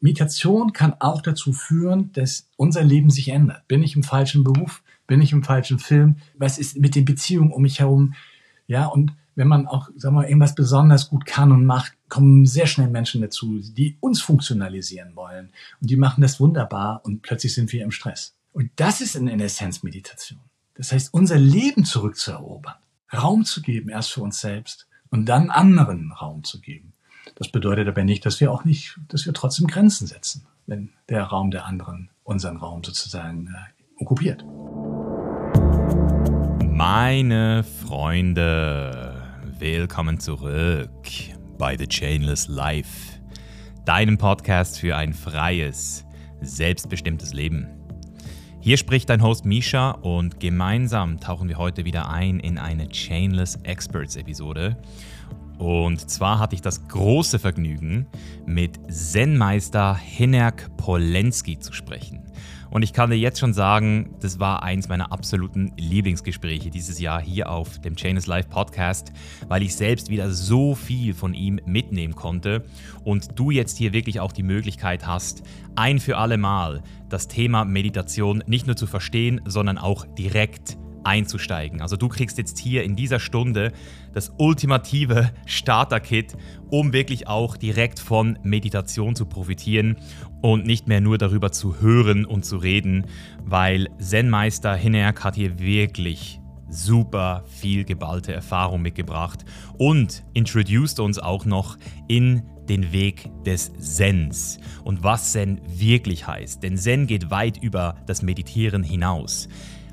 Meditation kann auch dazu führen, dass unser Leben sich ändert. Bin ich im falschen Beruf? Bin ich im falschen Film? Was ist mit den Beziehungen um mich herum? Ja, und wenn man auch, sagen wir, irgendwas besonders gut kann und macht, kommen sehr schnell Menschen dazu, die uns funktionalisieren wollen. Und die machen das wunderbar und plötzlich sind wir im Stress. Und das ist in Essenz Meditation. Das heißt, unser Leben zurückzuerobern, Raum zu geben, erst für uns selbst und dann anderen Raum zu geben. Das bedeutet aber nicht, dass wir auch nicht, dass wir trotzdem Grenzen setzen, wenn der Raum der anderen unseren Raum sozusagen äh, okkupiert. Meine Freunde, willkommen zurück bei The Chainless Life, deinem Podcast für ein freies, selbstbestimmtes Leben. Hier spricht dein Host Misha und gemeinsam tauchen wir heute wieder ein in eine Chainless Experts Episode. Und zwar hatte ich das große Vergnügen, mit Zen-Meister Hinerk Polenski zu sprechen. Und ich kann dir jetzt schon sagen, das war eins meiner absoluten Lieblingsgespräche dieses Jahr hier auf dem Chainless Live Podcast, weil ich selbst wieder so viel von ihm mitnehmen konnte und du jetzt hier wirklich auch die Möglichkeit hast, ein für alle Mal das Thema Meditation nicht nur zu verstehen, sondern auch direkt einzusteigen. Also du kriegst jetzt hier in dieser Stunde das ultimative Starter-Kit, um wirklich auch direkt von Meditation zu profitieren und nicht mehr nur darüber zu hören und zu reden, weil Zen-Meister Hinerk hat hier wirklich super viel geballte Erfahrung mitgebracht und introduced uns auch noch in den Weg des Zens und was Zen wirklich heißt. Denn Zen geht weit über das Meditieren hinaus.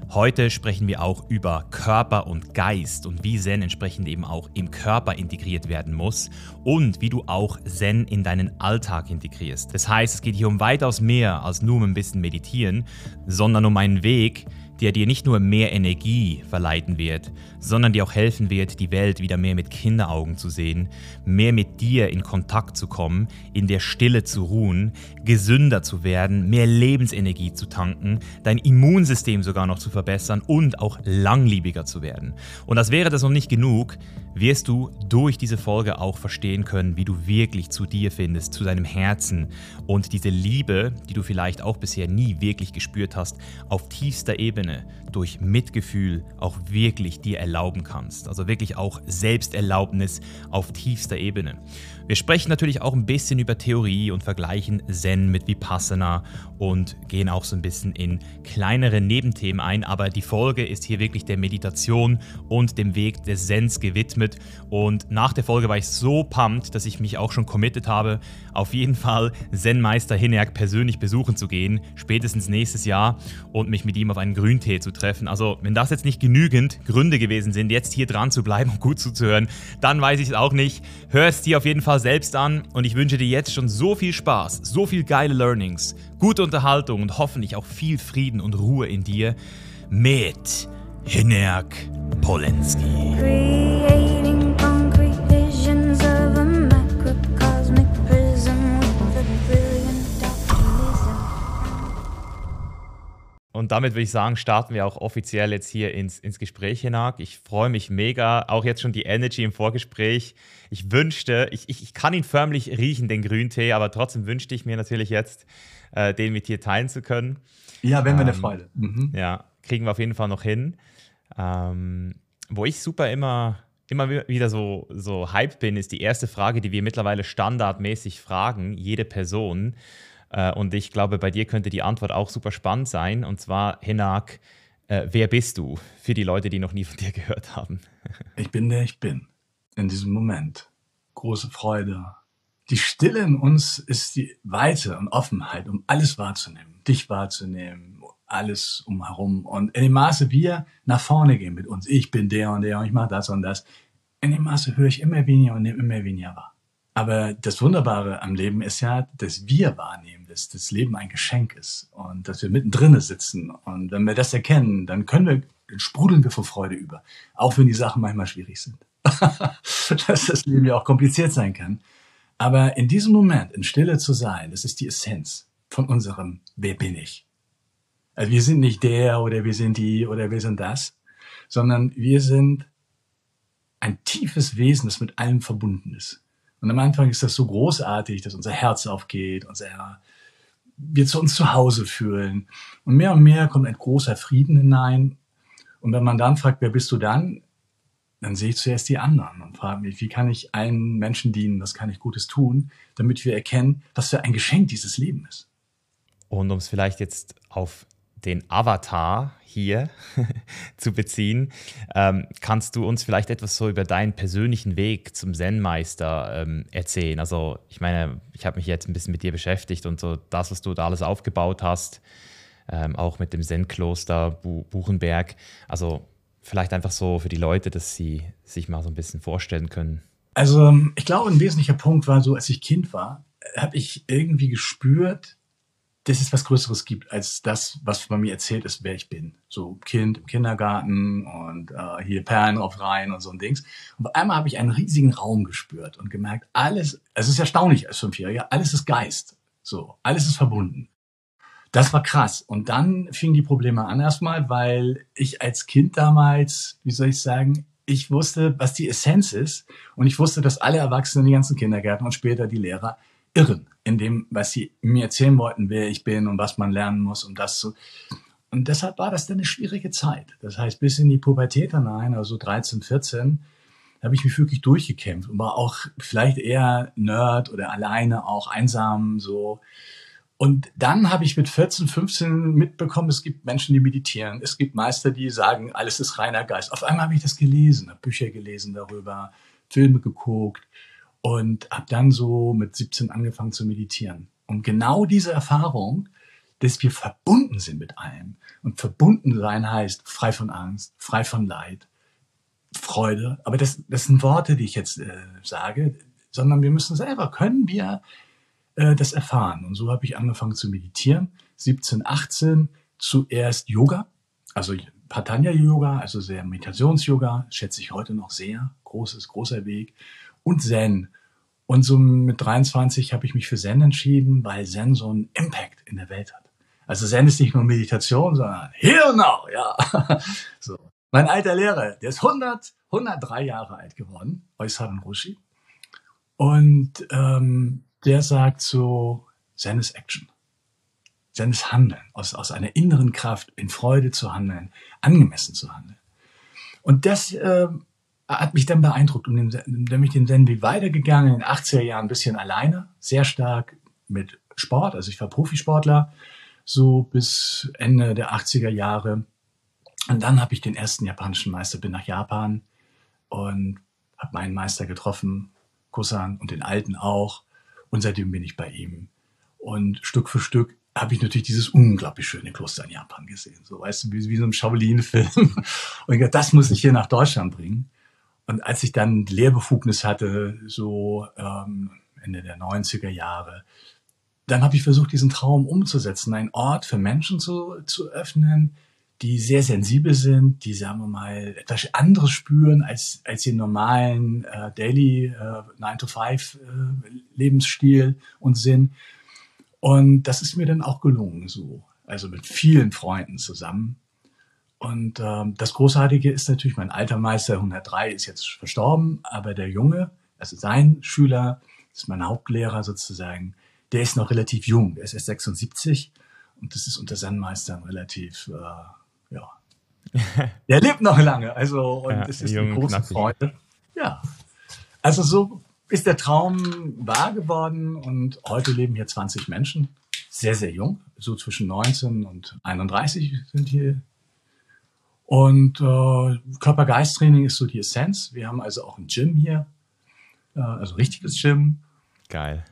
Heute sprechen wir auch über Körper und Geist und wie Zen entsprechend eben auch im Körper integriert werden muss und wie du auch Zen in deinen Alltag integrierst. Das heißt, es geht hier um weitaus mehr als nur um ein bisschen meditieren, sondern um einen Weg, der dir nicht nur mehr Energie verleiten wird, sondern dir auch helfen wird, die Welt wieder mehr mit Kinderaugen zu sehen, mehr mit dir in Kontakt zu kommen, in der Stille zu ruhen, gesünder zu werden, mehr Lebensenergie zu tanken, dein Immunsystem sogar noch zu verbessern und auch langlebiger zu werden. Und das wäre das noch nicht genug, wirst du durch diese Folge auch verstehen können, wie du wirklich zu dir findest, zu deinem Herzen und diese Liebe, die du vielleicht auch bisher nie wirklich gespürt hast, auf tiefster Ebene durch Mitgefühl auch wirklich dir erlauben kannst. Also wirklich auch Selbsterlaubnis auf tiefster Ebene. Wir sprechen natürlich auch ein bisschen über Theorie und vergleichen Zen mit Vipassana und gehen auch so ein bisschen in kleinere Nebenthemen ein, aber die Folge ist hier wirklich der Meditation und dem Weg des Zens gewidmet und nach der Folge war ich so pumped, dass ich mich auch schon committed habe, auf jeden Fall Zen-Meister Hinerk persönlich besuchen zu gehen, spätestens nächstes Jahr und mich mit ihm auf einen Grüntee zu treffen. Also, wenn das jetzt nicht genügend Gründe gewesen sind, jetzt hier dran zu bleiben und gut zuzuhören, dann weiß ich es auch nicht. Hör es dir auf jeden Fall selbst an und ich wünsche dir jetzt schon so viel Spaß, so viel geile Learnings, gute Unterhaltung und hoffentlich auch viel Frieden und Ruhe in dir mit Hinerk Polenski. Und damit würde ich sagen, starten wir auch offiziell jetzt hier ins, ins Gespräch hinein. Ich freue mich mega, auch jetzt schon die Energy im Vorgespräch. Ich wünschte, ich, ich, ich kann ihn förmlich riechen, den Grüntee, aber trotzdem wünschte ich mir natürlich jetzt, äh, den mit dir teilen zu können. Ja, wäre mir ähm, eine Freude. Mhm. Ja, kriegen wir auf jeden Fall noch hin. Ähm, wo ich super immer, immer wieder so, so hyped bin, ist die erste Frage, die wir mittlerweile standardmäßig fragen, jede Person. Äh, und ich glaube, bei dir könnte die Antwort auch super spannend sein. Und zwar, Hinak, äh, wer bist du? Für die Leute, die noch nie von dir gehört haben. ich bin der ich bin. In diesem Moment. Große Freude. Die Stille in uns ist die Weite und Offenheit, um alles wahrzunehmen. Dich wahrzunehmen, alles umherum. Und in dem Maße wir nach vorne gehen mit uns, ich bin der und der und ich mache das und das, in dem Maße höre ich immer weniger und nehme immer weniger wahr. Aber das Wunderbare am Leben ist ja, dass wir wahrnehmen, dass das Leben ein Geschenk ist und dass wir mittendrin sitzen. Und wenn wir das erkennen, dann können wir, dann sprudeln wir vor Freude über. Auch wenn die Sachen manchmal schwierig sind. dass das Leben ja auch kompliziert sein kann. Aber in diesem Moment, in Stille zu sein, das ist die Essenz von unserem Wer bin ich? Also wir sind nicht der oder wir sind die oder wir sind das, sondern wir sind ein tiefes Wesen, das mit allem verbunden ist. Und am Anfang ist das so großartig, dass unser Herz aufgeht, unser, wir zu uns zu Hause fühlen. Und mehr und mehr kommt ein großer Frieden hinein. Und wenn man dann fragt, wer bist du dann? Dann sehe ich zuerst die anderen und frage mich, wie kann ich allen Menschen dienen, was kann ich Gutes tun, damit wir erkennen, was für ein Geschenk dieses Leben ist. Und um es vielleicht jetzt auf den Avatar hier zu beziehen. Ähm, kannst du uns vielleicht etwas so über deinen persönlichen Weg zum Zen-Meister ähm, erzählen? Also ich meine, ich habe mich jetzt ein bisschen mit dir beschäftigt und so das, was du da alles aufgebaut hast, ähm, auch mit dem Zen-Kloster Bu Buchenberg. Also vielleicht einfach so für die Leute, dass sie sich mal so ein bisschen vorstellen können. Also ähm, ich glaube, ein wesentlicher Punkt war so, als ich Kind war, habe ich irgendwie gespürt, dass es was Größeres gibt als das, was bei mir erzählt ist, wer ich bin. So Kind im Kindergarten und äh, hier Perlen drauf rein und so ein Dings. Und auf einmal habe ich einen riesigen Raum gespürt und gemerkt, alles, es ist erstaunlich als Fünfjähriger, alles ist Geist. So, alles ist verbunden. Das war krass. Und dann fingen die Probleme an erstmal, weil ich als Kind damals, wie soll ich sagen, ich wusste, was die Essenz ist. Und ich wusste, dass alle Erwachsenen, die ganzen Kindergärten und später die Lehrer irren in dem, was sie mir erzählen wollten, wer ich bin und was man lernen muss, um das zu. Und deshalb war das dann eine schwierige Zeit. Das heißt, bis in die Pubertät hinein, also 13, 14, habe ich mich wirklich durchgekämpft und war auch vielleicht eher Nerd oder alleine, auch einsam, so. Und dann habe ich mit 14, 15 mitbekommen, es gibt Menschen, die meditieren. Es gibt Meister, die sagen, alles ist reiner Geist. Auf einmal habe ich das gelesen, habe Bücher gelesen darüber, Filme geguckt und habe dann so mit 17 angefangen zu meditieren. Und genau diese Erfahrung, dass wir verbunden sind mit allem. Und verbunden sein heißt frei von Angst, frei von Leid, Freude. Aber das, das sind Worte, die ich jetzt äh, sage, sondern wir müssen selber, können wir äh, das erfahren. Und so habe ich angefangen zu meditieren. 17, 18 zuerst Yoga, also Patanya Yoga, also sehr Meditations-Yoga, schätze ich heute noch sehr. Großes, großer Weg und Zen. Und so mit 23 habe ich mich für Zen entschieden, weil Zen so einen Impact in der Welt hat. Also Zen ist nicht nur Meditation, sondern and now, ja. So. Mein alter Lehrer, der ist 100, 103 Jahre alt geworden, Oisaran Roshi. Und ähm, der sagt so, Zen ist Action. Zen ist Handeln, aus, aus einer inneren Kraft in Freude zu handeln, angemessen zu handeln. Und das äh, hat mich dann beeindruckt und dann bin ich den Zen weitergegangen in den 80er Jahren ein bisschen alleine, sehr stark mit Sport, also ich war Profisportler, so bis Ende der 80er Jahre. Und dann habe ich den ersten japanischen Meister, bin nach Japan und habe meinen Meister getroffen, Kusan und den alten auch. Und seitdem bin ich bei ihm. Und Stück für Stück habe ich natürlich dieses unglaublich schöne Kloster in Japan gesehen. So, weißt du, wie, wie so ein Shaolin-Film. Und ich dachte, das muss ich hier nach Deutschland bringen. Und als ich dann Lehrbefugnis hatte, so ähm, Ende der 90er Jahre, dann habe ich versucht, diesen Traum umzusetzen, einen Ort für Menschen zu, zu öffnen, die sehr sensibel sind, die, sagen wir mal, etwas anderes spüren als, als den normalen äh, Daily äh, 9-to-5-Lebensstil äh, und Sinn. Und das ist mir dann auch gelungen, so. Also mit vielen Freunden zusammen. Und ähm, das Großartige ist natürlich, mein alter Meister 103 ist jetzt verstorben, aber der Junge, also sein Schüler, ist mein Hauptlehrer sozusagen, der ist noch relativ jung, der ist erst 76 und das ist unter seinen Meistern relativ, äh, der lebt noch lange, also und ja, es ist eine große knackig. Freude. Ja, also so ist der Traum wahr geworden und heute leben hier 20 Menschen, sehr, sehr jung, so zwischen 19 und 31 sind hier und äh, Körper-Geist-Training ist so die Essenz. Wir haben also auch ein Gym hier, äh, also richtiges Gym. Geil.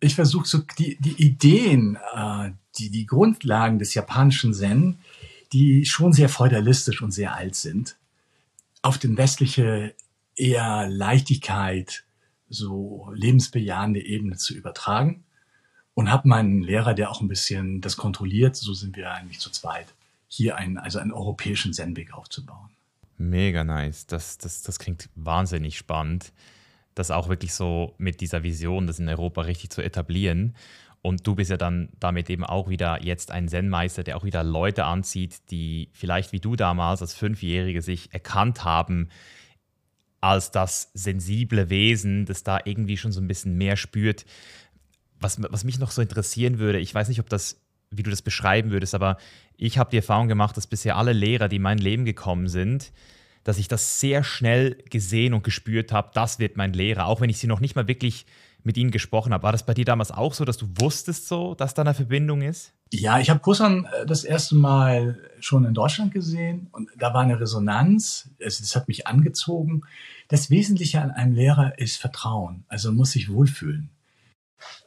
Ich versuche so die, die Ideen, äh, die, die Grundlagen des japanischen Zen, die schon sehr feudalistisch und sehr alt sind, auf den westliche eher Leichtigkeit, so lebensbejahende Ebene zu übertragen. Und habe meinen Lehrer, der auch ein bisschen das kontrolliert, so sind wir eigentlich zu zweit hier einen, also einen europäischen Zen-Weg aufzubauen. Mega nice. Das, das, das klingt wahnsinnig spannend, das auch wirklich so mit dieser Vision, das in Europa richtig zu etablieren. Und du bist ja dann damit eben auch wieder jetzt ein Zen-Meister, der auch wieder Leute anzieht, die vielleicht wie du damals als Fünfjährige sich erkannt haben, als das sensible Wesen, das da irgendwie schon so ein bisschen mehr spürt. Was, was mich noch so interessieren würde, ich weiß nicht, ob das, wie du das beschreiben würdest, aber ich habe die Erfahrung gemacht, dass bisher alle Lehrer, die in mein Leben gekommen sind, dass ich das sehr schnell gesehen und gespürt habe, das wird mein Lehrer, auch wenn ich sie noch nicht mal wirklich mit ihnen gesprochen habe. War das bei dir damals auch so, dass du wusstest so, dass da eine Verbindung ist? Ja, ich habe Kussan äh, das erste Mal schon in Deutschland gesehen und da war eine Resonanz. Es, es hat mich angezogen. Das Wesentliche an einem Lehrer ist Vertrauen. Also muss sich wohlfühlen.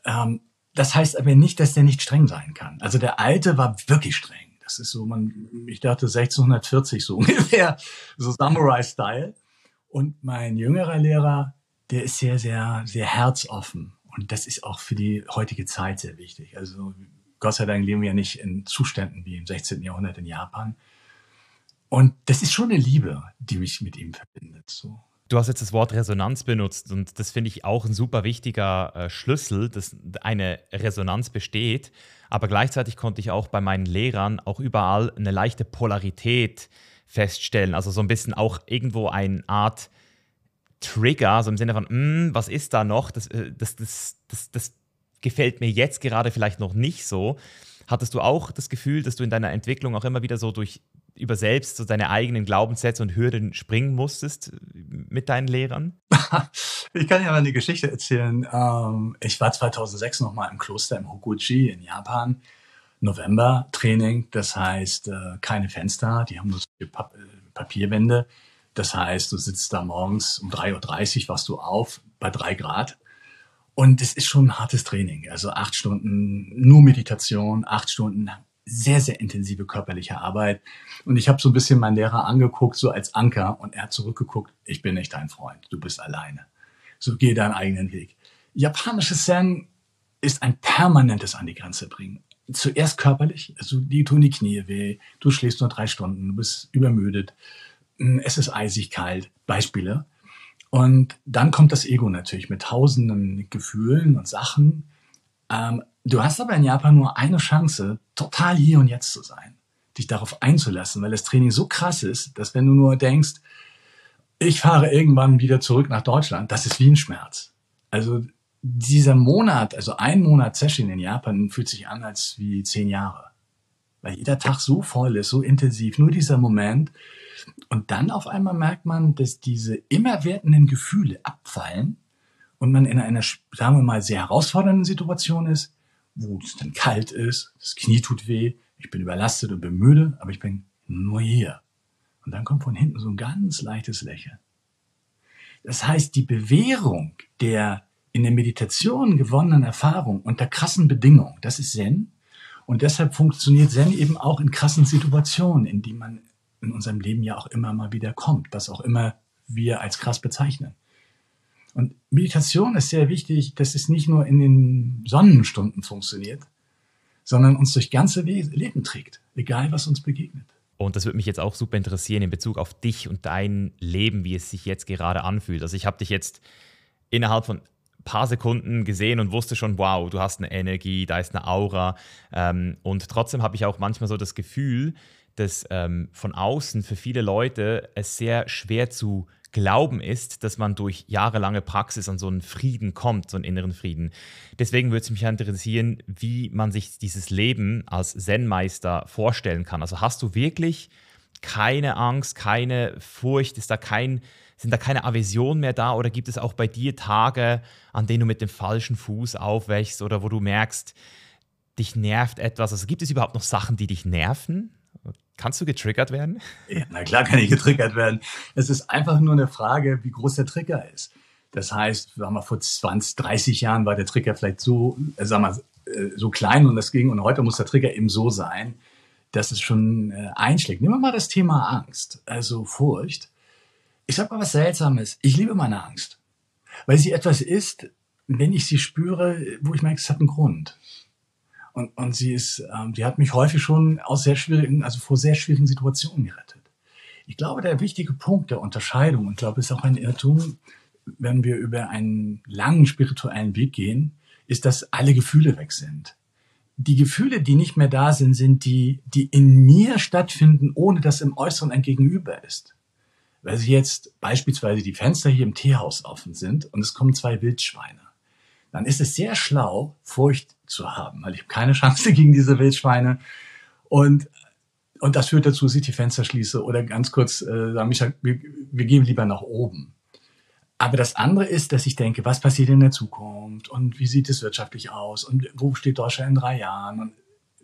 Ähm, das heißt aber nicht, dass der nicht streng sein kann. Also der Alte war wirklich streng. Das ist so, man, ich dachte 1640 so ungefähr, so Samurai-Style. Und mein jüngerer Lehrer, der ist sehr, sehr, sehr herzoffen. Und das ist auch für die heutige Zeit sehr wichtig. Also Gott sei Dank leben wir ja nicht in Zuständen wie im 16. Jahrhundert in Japan. Und das ist schon eine Liebe, die mich mit ihm verbindet. So. Du hast jetzt das Wort Resonanz benutzt und das finde ich auch ein super wichtiger äh, Schlüssel, dass eine Resonanz besteht. Aber gleichzeitig konnte ich auch bei meinen Lehrern auch überall eine leichte Polarität feststellen. Also so ein bisschen auch irgendwo eine Art Trigger, so im Sinne von, mm, was ist da noch? Das, äh, das, das, das, das gefällt mir jetzt gerade vielleicht noch nicht so. Hattest du auch das Gefühl, dass du in deiner Entwicklung auch immer wieder so durch über selbst so deine eigenen Glaubenssätze und Hürden springen musstest äh, mit deinen Lehrern? ich kann dir mal eine Geschichte erzählen. Ähm, ich war 2006 noch mal im Kloster im Hokuji in Japan. November Training, das heißt äh, keine Fenster, die haben nur Papierwände. Das heißt, du sitzt da morgens um 3.30 Uhr, wachst du auf bei drei Grad. Und es ist schon ein hartes Training. Also acht Stunden nur Meditation, acht Stunden sehr, sehr intensive körperliche Arbeit. Und ich habe so ein bisschen meinen Lehrer angeguckt, so als Anker, und er hat zurückgeguckt, ich bin nicht dein Freund, du bist alleine. So geh deinen eigenen Weg. Japanisches Zen ist ein permanentes an die Grenze bringen. Zuerst körperlich, also die tun die Knie weh, du schläfst nur drei Stunden, du bist übermüdet, es ist eisig kalt, Beispiele. Und dann kommt das Ego natürlich mit tausenden Gefühlen und Sachen. Ähm, du hast aber in Japan nur eine Chance, total hier und jetzt zu sein, dich darauf einzulassen, weil das Training so krass ist, dass wenn du nur denkst, ich fahre irgendwann wieder zurück nach Deutschland, das ist wie ein Schmerz. Also dieser Monat, also ein Monat Session in Japan fühlt sich an als wie zehn Jahre. Weil jeder Tag so voll ist, so intensiv, nur dieser Moment, und dann auf einmal merkt man, dass diese immerwährenden Gefühle abfallen und man in einer, sagen wir mal, sehr herausfordernden Situation ist, wo es dann kalt ist, das Knie tut weh, ich bin überlastet und bin müde, aber ich bin nur hier. Und dann kommt von hinten so ein ganz leichtes Lächeln. Das heißt, die Bewährung der in der Meditation gewonnenen Erfahrung unter krassen Bedingungen, das ist Zen. Und deshalb funktioniert Zen eben auch in krassen Situationen, in die man in unserem Leben ja auch immer mal wieder kommt, was auch immer wir als krass bezeichnen. Und Meditation ist sehr wichtig, dass es nicht nur in den Sonnenstunden funktioniert, sondern uns durch ganze Leben trägt, egal was uns begegnet. Und das würde mich jetzt auch super interessieren in Bezug auf dich und dein Leben, wie es sich jetzt gerade anfühlt. Also ich habe dich jetzt innerhalb von ein paar Sekunden gesehen und wusste schon, wow, du hast eine Energie, da ist eine Aura. Ähm, und trotzdem habe ich auch manchmal so das Gefühl, dass ähm, von außen für viele Leute es sehr schwer zu glauben ist, dass man durch jahrelange Praxis an so einen Frieden kommt, so einen inneren Frieden. Deswegen würde es mich interessieren, wie man sich dieses Leben als Zen-Meister vorstellen kann. Also hast du wirklich keine Angst, keine Furcht, ist da kein, sind da keine Aversion mehr da oder gibt es auch bei dir Tage, an denen du mit dem falschen Fuß aufwächst oder wo du merkst, dich nervt etwas? Also gibt es überhaupt noch Sachen, die dich nerven? Kannst du getriggert werden? Ja, na klar kann ich getriggert werden. Es ist einfach nur eine Frage, wie groß der Trigger ist. Das heißt, sagen wir, vor 20, 30 Jahren war der Trigger vielleicht so, äh, sagen wir, äh, so klein und das ging und heute muss der Trigger eben so sein, dass es schon äh, einschlägt. Nehmen wir mal das Thema Angst, also Furcht. Ich sag mal was Seltsames. Ich liebe meine Angst, weil sie etwas ist, wenn ich sie spüre, wo ich merke, es hat einen Grund. Und, und sie ist, ähm, die hat mich häufig schon aus sehr schwierigen, also vor sehr schwierigen Situationen gerettet. Ich glaube, der wichtige Punkt der Unterscheidung, und ich glaube, es ist auch ein Irrtum, wenn wir über einen langen spirituellen Weg gehen, ist, dass alle Gefühle weg sind. Die Gefühle, die nicht mehr da sind, sind die, die in mir stattfinden, ohne dass im Äußeren ein Gegenüber ist. weil sie jetzt beispielsweise die Fenster hier im Teehaus offen sind und es kommen zwei Wildschweine, dann ist es sehr schlau, Furcht zu haben, weil ich habe keine Chance gegen diese Wildschweine. Und, und das führt dazu, dass ich die Fenster schließe oder ganz kurz äh, sagen, Micha, wir, wir gehen lieber nach oben. Aber das andere ist, dass ich denke, was passiert in der Zukunft und wie sieht es wirtschaftlich aus und wo steht Deutschland in drei Jahren? Und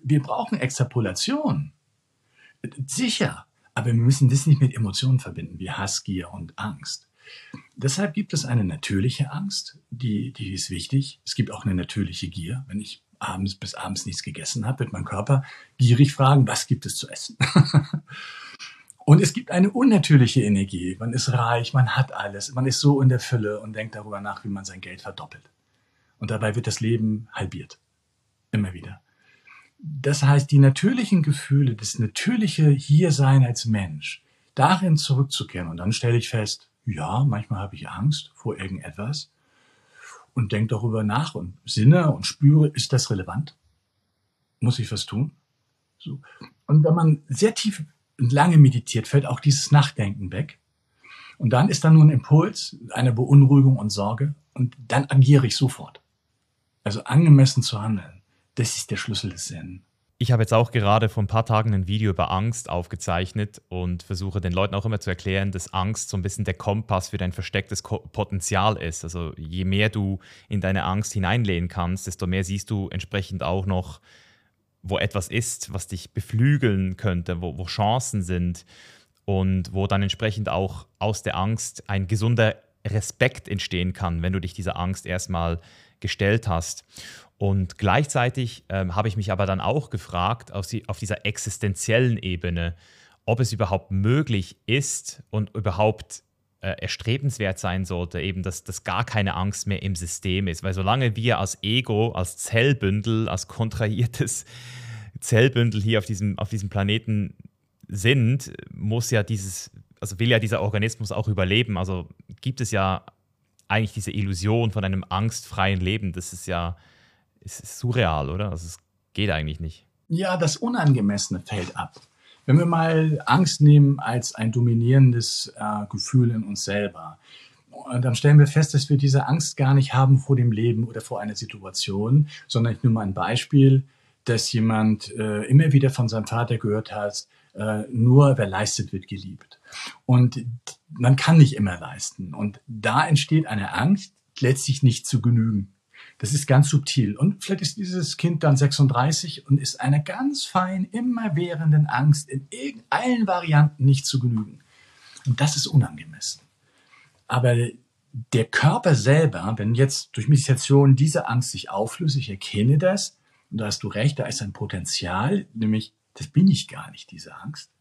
wir brauchen Extrapolation. Sicher. Aber wir müssen das nicht mit Emotionen verbinden, wie Hass, Gier und Angst. Deshalb gibt es eine natürliche Angst, die, die ist wichtig. Es gibt auch eine natürliche Gier. Wenn ich abends bis abends nichts gegessen habe, wird mein Körper gierig fragen, was gibt es zu essen? und es gibt eine unnatürliche Energie. Man ist reich, man hat alles, man ist so in der Fülle und denkt darüber nach, wie man sein Geld verdoppelt. Und dabei wird das Leben halbiert. Immer wieder. Das heißt, die natürlichen Gefühle, das natürliche Hiersein als Mensch, darin zurückzukehren. Und dann stelle ich fest, ja, manchmal habe ich Angst vor irgendetwas und denke darüber nach und sinne und spüre, ist das relevant? Muss ich was tun? So. Und wenn man sehr tief und lange meditiert, fällt auch dieses Nachdenken weg. Und dann ist da nur ein Impuls, eine Beunruhigung und Sorge und dann agiere ich sofort. Also angemessen zu handeln. Das ist der Schlüssel des Zen. Ich habe jetzt auch gerade vor ein paar Tagen ein Video über Angst aufgezeichnet und versuche den Leuten auch immer zu erklären, dass Angst so ein bisschen der Kompass für dein verstecktes Potenzial ist. Also je mehr du in deine Angst hineinlehnen kannst, desto mehr siehst du entsprechend auch noch, wo etwas ist, was dich beflügeln könnte, wo, wo Chancen sind und wo dann entsprechend auch aus der Angst ein gesunder Respekt entstehen kann, wenn du dich dieser Angst erstmal gestellt hast. Und gleichzeitig ähm, habe ich mich aber dann auch gefragt, auf, die, auf dieser existenziellen Ebene, ob es überhaupt möglich ist und überhaupt äh, erstrebenswert sein sollte, eben, dass, dass gar keine Angst mehr im System ist. Weil solange wir als Ego, als Zellbündel, als kontrahiertes Zellbündel hier auf diesem, auf diesem Planeten sind, muss ja dieses, also will ja dieser Organismus auch überleben. Also gibt es ja eigentlich diese Illusion von einem angstfreien Leben. Das ist ja es ist surreal, oder? Also es geht eigentlich nicht. Ja, das Unangemessene fällt ab. Wenn wir mal Angst nehmen als ein dominierendes äh, Gefühl in uns selber, dann stellen wir fest, dass wir diese Angst gar nicht haben vor dem Leben oder vor einer Situation, sondern ich nehme mal ein Beispiel, dass jemand äh, immer wieder von seinem Vater gehört hat, äh, nur wer leistet, wird geliebt. Und man kann nicht immer leisten. Und da entsteht eine Angst, letztlich nicht zu genügen. Das ist ganz subtil. Und vielleicht ist dieses Kind dann 36 und ist einer ganz fein, immerwährenden Angst in allen Varianten nicht zu genügen. Und das ist unangemessen. Aber der Körper selber, wenn jetzt durch Meditation diese Angst sich auflöst, ich erkenne das, und da hast du recht, da ist ein Potenzial, nämlich, das bin ich gar nicht, diese Angst.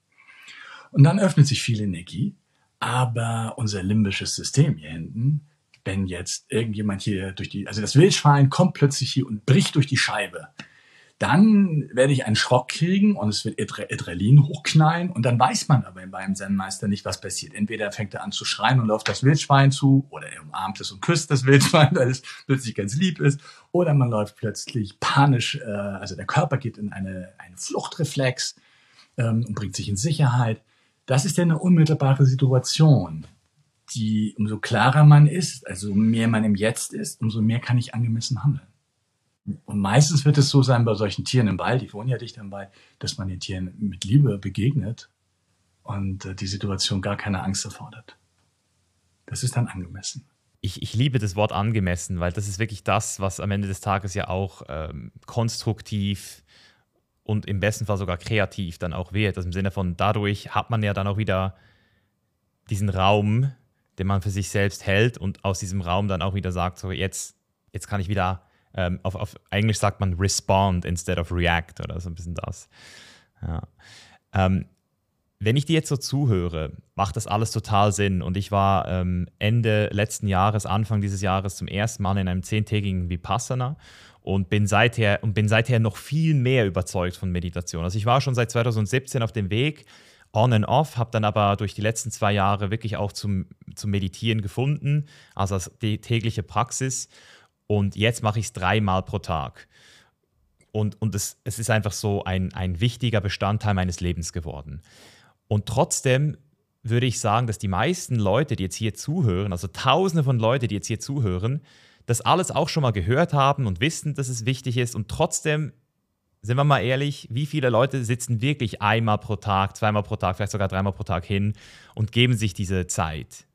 Und dann öffnet sich viel Energie, aber unser limbisches System hier hinten wenn jetzt irgendjemand hier durch die, also das Wildschwein kommt plötzlich hier und bricht durch die Scheibe, dann werde ich einen Schrock kriegen und es wird Adrenalin hochknallen und dann weiß man aber beim Zen-Meister nicht, was passiert. Entweder fängt er an zu schreien und läuft das Wildschwein zu oder er umarmt es und küsst das Wildschwein, weil es plötzlich ganz lieb ist oder man läuft plötzlich panisch, äh, also der Körper geht in eine, eine Fluchtreflex ähm, und bringt sich in Sicherheit. Das ist ja eine unmittelbare Situation die, umso klarer man ist, also mehr man im Jetzt ist, umso mehr kann ich angemessen handeln. Und meistens wird es so sein bei solchen Tieren im Wald, die wohnen ja dicht am Wald, dass man den Tieren mit Liebe begegnet und äh, die Situation gar keine Angst erfordert. Das ist dann angemessen. Ich, ich, liebe das Wort angemessen, weil das ist wirklich das, was am Ende des Tages ja auch ähm, konstruktiv und im besten Fall sogar kreativ dann auch wird. Also im Sinne von, dadurch hat man ja dann auch wieder diesen Raum, den man für sich selbst hält und aus diesem Raum dann auch wieder sagt, so jetzt, jetzt kann ich wieder, ähm, auf, auf Englisch sagt man respond instead of react oder so ein bisschen das. Ja. Ähm, wenn ich dir jetzt so zuhöre, macht das alles total Sinn. Und ich war ähm, Ende letzten Jahres, Anfang dieses Jahres zum ersten Mal in einem zehntägigen Vipassana und bin seither und bin seither noch viel mehr überzeugt von Meditation. Also ich war schon seit 2017 auf dem Weg, on and off, habe dann aber durch die letzten zwei Jahre wirklich auch zum, zum Meditieren gefunden, also als die tägliche Praxis. Und jetzt mache ich es dreimal pro Tag. Und, und es, es ist einfach so ein, ein wichtiger Bestandteil meines Lebens geworden. Und trotzdem würde ich sagen, dass die meisten Leute, die jetzt hier zuhören, also tausende von Leuten, die jetzt hier zuhören, das alles auch schon mal gehört haben und wissen, dass es wichtig ist und trotzdem sind wir mal ehrlich, wie viele Leute sitzen wirklich einmal pro Tag, zweimal pro Tag, vielleicht sogar dreimal pro Tag hin und geben sich diese Zeit?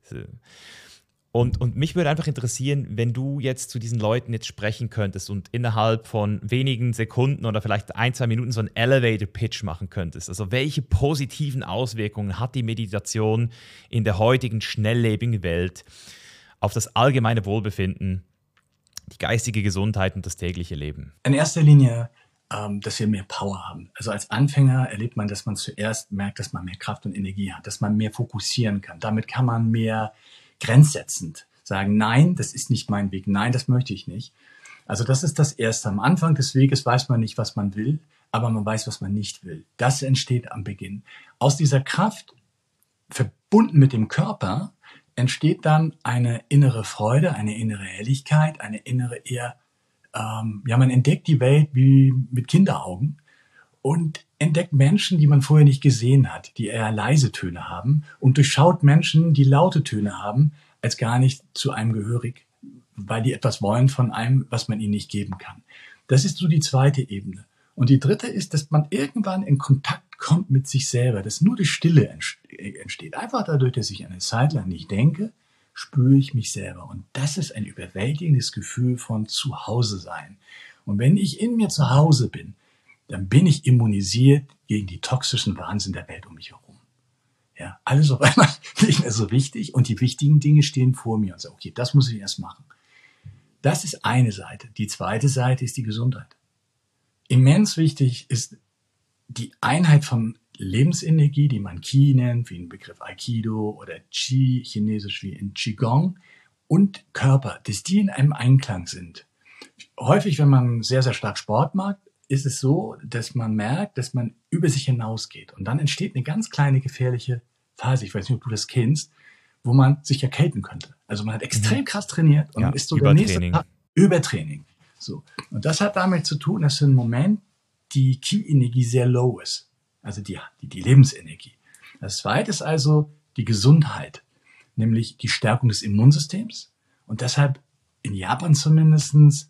Und, und mich würde einfach interessieren, wenn du jetzt zu diesen Leuten jetzt sprechen könntest und innerhalb von wenigen Sekunden oder vielleicht ein, zwei Minuten so einen Elevator-Pitch machen könntest. Also welche positiven Auswirkungen hat die Meditation in der heutigen schnelllebigen Welt auf das allgemeine Wohlbefinden, die geistige Gesundheit und das tägliche Leben? In erster Linie, ähm, dass wir mehr Power haben. Also als Anfänger erlebt man, dass man zuerst merkt, dass man mehr Kraft und Energie hat, dass man mehr fokussieren kann. Damit kann man mehr grenzsetzend sagen, nein, das ist nicht mein Weg, nein, das möchte ich nicht. Also das ist das Erste. Am Anfang des Weges weiß man nicht, was man will, aber man weiß, was man nicht will. Das entsteht am Beginn. Aus dieser Kraft, verbunden mit dem Körper, entsteht dann eine innere Freude, eine innere Helligkeit, eine innere eher, ähm, ja, man entdeckt die Welt wie mit Kinderaugen und entdeckt Menschen, die man vorher nicht gesehen hat, die eher leise Töne haben und durchschaut Menschen, die laute Töne haben, als gar nicht zu einem gehörig, weil die etwas wollen von einem, was man ihnen nicht geben kann. Das ist so die zweite Ebene. Und die dritte ist, dass man irgendwann in Kontakt kommt mit sich selber, dass nur die Stille entsteht. Einfach dadurch, dass ich eine Zeit lang nicht denke, spüre ich mich selber. Und das ist ein überwältigendes Gefühl von Zuhause sein. Und wenn ich in mir zu Hause bin, dann bin ich immunisiert gegen die toxischen Wahnsinn der Welt um mich herum. Ja, alles auf einmal nicht mehr so wichtig und die wichtigen Dinge stehen vor mir und sagen, okay, das muss ich erst machen. Das ist eine Seite. Die zweite Seite ist die Gesundheit. Immens wichtig ist die Einheit von Lebensenergie, die man Qi nennt, wie im Begriff Aikido oder Qi, chinesisch wie in Qigong, und Körper, dass die in einem Einklang sind. Häufig, wenn man sehr, sehr stark Sport macht, ist es so, dass man merkt, dass man über sich hinausgeht. Und dann entsteht eine ganz kleine gefährliche Phase, ich weiß nicht, ob du das kennst, wo man sich erkälten könnte. Also man hat extrem mhm. krass trainiert und ja, ist so der nächste Tag Übertraining. So. Und das hat damit zu tun, dass im Moment die Key-Energie sehr low ist. Also die, die, die Lebensenergie. Das zweite ist also die Gesundheit, nämlich die Stärkung des Immunsystems. Und deshalb in Japan zumindestens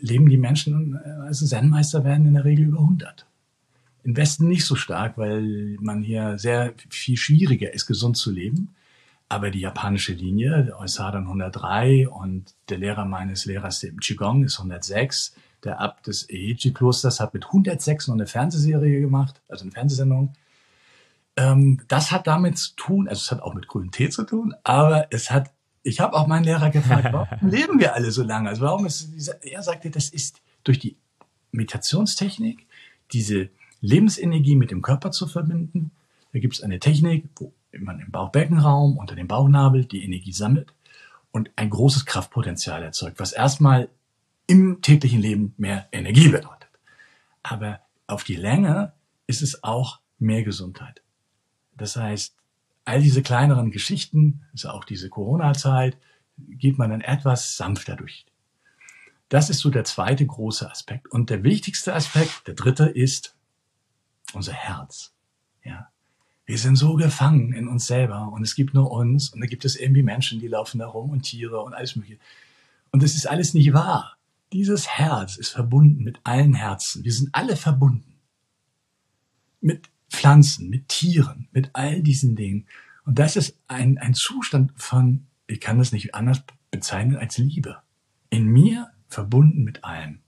leben die Menschen, äh, also Zen-Meister werden in der Regel über 100. Im Westen nicht so stark, weil man hier sehr viel schwieriger ist, gesund zu leben. Aber die japanische Linie, der Oisadan 103 und der Lehrer meines Lehrers im Qigong ist 106. Der Abt des Eichi-Klosters hat mit 106 noch eine Fernsehserie gemacht, also eine Fernsehsendung. Ähm, das hat damit zu tun, also es hat auch mit grünem Tee zu tun, aber es hat ich habe auch meinen Lehrer gefragt, warum leben wir alle so lange? Also warum ist er sagte, das ist durch die Meditationstechnik, diese Lebensenergie mit dem Körper zu verbinden. Da gibt es eine Technik, wo man im Bauchbeckenraum unter dem Bauchnabel die Energie sammelt und ein großes Kraftpotenzial erzeugt, was erstmal im täglichen Leben mehr Energie bedeutet. Aber auf die Länge ist es auch mehr Gesundheit. Das heißt, all diese kleineren Geschichten, also auch diese Corona-Zeit, geht man dann etwas sanfter durch. Das ist so der zweite große Aspekt. Und der wichtigste Aspekt, der dritte, ist unser Herz. Ja. Wir sind so gefangen in uns selber und es gibt nur uns und da gibt es irgendwie Menschen, die laufen da rum und Tiere und alles mögliche. Und das ist alles nicht wahr. Dieses Herz ist verbunden mit allen Herzen. Wir sind alle verbunden. Mit Pflanzen, mit Tieren, mit all diesen Dingen. Und das ist ein, ein Zustand von, ich kann das nicht anders bezeichnen als Liebe. In mir verbunden mit allem.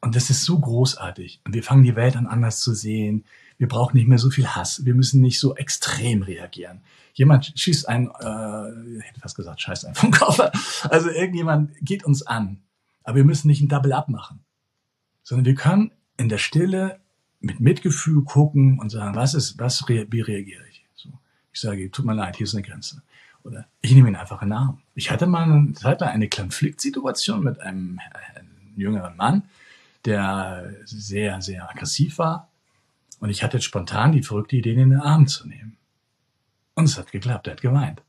Und das ist so großartig. Und wir fangen die Welt an anders zu sehen. Wir brauchen nicht mehr so viel Hass. Wir müssen nicht so extrem reagieren. Jemand schießt ein, äh, hätte fast gesagt, scheißt einen vom Koffer. Also irgendjemand geht uns an. Aber wir müssen nicht ein Double Up machen. Sondern wir können in der Stille mit Mitgefühl gucken und sagen, was ist, was, wie reagiere ich? So. Ich sage, tut mir leid, hier ist eine Grenze. Oder ich nehme ihn einfach in den Arm. Ich hatte mal Zeit lang eine Konfliktsituation mit einem jüngeren Mann, der sehr, sehr aggressiv war. Und ich hatte spontan die verrückte Idee, ihn in den Arm zu nehmen. Und es hat geklappt, er hat geweint.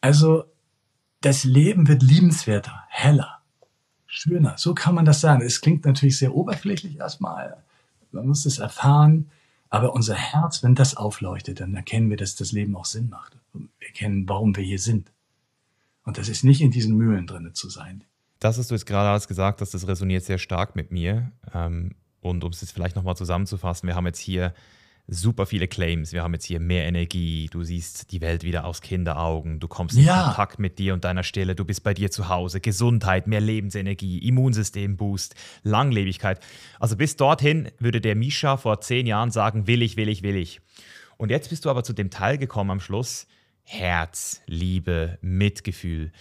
Also, das Leben wird liebenswerter, heller schöner. So kann man das sagen. Es klingt natürlich sehr oberflächlich erstmal. Man muss es erfahren. Aber unser Herz, wenn das aufleuchtet, dann erkennen wir, dass das Leben auch Sinn macht. Wir erkennen, warum wir hier sind. Und das ist nicht in diesen Mühlen drin zu sein. Das, was du jetzt gerade alles gesagt hast, das resoniert sehr stark mit mir. Ähm, und um es jetzt vielleicht nochmal zusammenzufassen, wir haben jetzt hier super viele Claims. Wir haben jetzt hier mehr Energie, du siehst die Welt wieder aus Kinderaugen, du kommst in ja. Kontakt mit dir und deiner Stille, du bist bei dir zu Hause, Gesundheit, mehr Lebensenergie, Immunsystem-Boost, Langlebigkeit. Also bis dorthin würde der Misha vor zehn Jahren sagen, will ich, will ich, will ich. Und jetzt bist du aber zu dem Teil gekommen am Schluss, Herz, Liebe, Mitgefühl.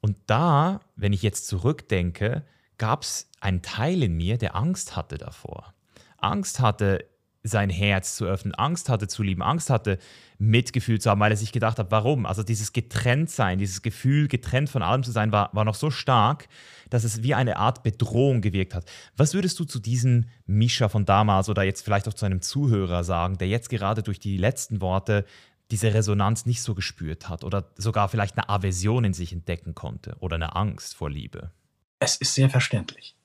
Und da, wenn ich jetzt zurückdenke, gab es einen Teil in mir, der Angst hatte davor. Angst hatte, sein Herz zu öffnen, Angst hatte zu lieben, Angst hatte, Mitgefühl zu haben, weil er sich gedacht hat, warum? Also dieses Getrenntsein, dieses Gefühl, getrennt von allem zu sein, war, war noch so stark, dass es wie eine Art Bedrohung gewirkt hat. Was würdest du zu diesem Mischa von damals oder jetzt vielleicht auch zu einem Zuhörer sagen, der jetzt gerade durch die letzten Worte diese Resonanz nicht so gespürt hat oder sogar vielleicht eine Aversion in sich entdecken konnte oder eine Angst vor Liebe? Es ist sehr verständlich.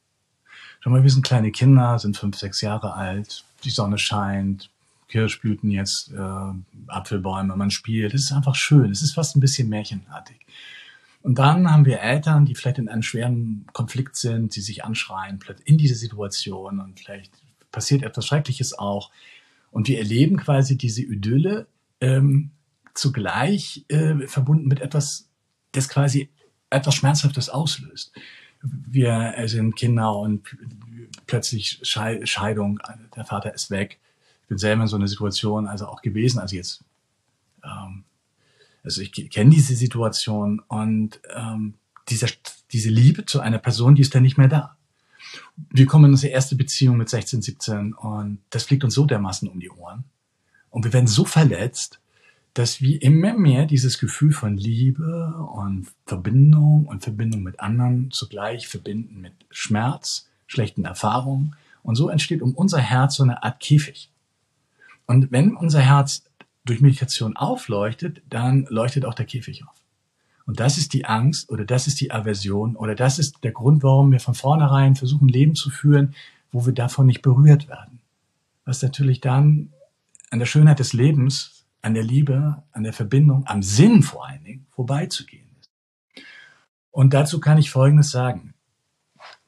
Schau mal, wir sind kleine Kinder, sind fünf, sechs Jahre alt, die Sonne scheint, Kirschblüten jetzt, äh, Apfelbäume, man spielt. Es ist einfach schön. Es ist fast ein bisschen märchenartig. Und dann haben wir Eltern, die vielleicht in einem schweren Konflikt sind, die sich anschreien, in diese Situation und vielleicht passiert etwas Schreckliches auch. Und wir erleben quasi diese Idylle ähm, zugleich äh, verbunden mit etwas, das quasi etwas Schmerzhaftes auslöst wir sind Kinder und plötzlich Scheidung, der Vater ist weg. Ich bin selber in so einer Situation also auch gewesen, also jetzt, ähm, also ich kenne diese Situation und ähm, diese, diese Liebe zu einer Person, die ist dann nicht mehr da. Wir kommen in unsere erste Beziehung mit 16, 17 und das fliegt uns so dermaßen um die Ohren. Und wir werden so verletzt, dass wir immer mehr dieses Gefühl von Liebe und Verbindung und Verbindung mit anderen zugleich verbinden mit Schmerz, schlechten Erfahrungen. Und so entsteht um unser Herz so eine Art Käfig. Und wenn unser Herz durch Meditation aufleuchtet, dann leuchtet auch der Käfig auf. Und das ist die Angst oder das ist die Aversion oder das ist der Grund, warum wir von vornherein versuchen, Leben zu führen, wo wir davon nicht berührt werden. Was natürlich dann an der Schönheit des Lebens an der Liebe, an der Verbindung, am Sinn vor allen Dingen vorbeizugehen ist. Und dazu kann ich Folgendes sagen.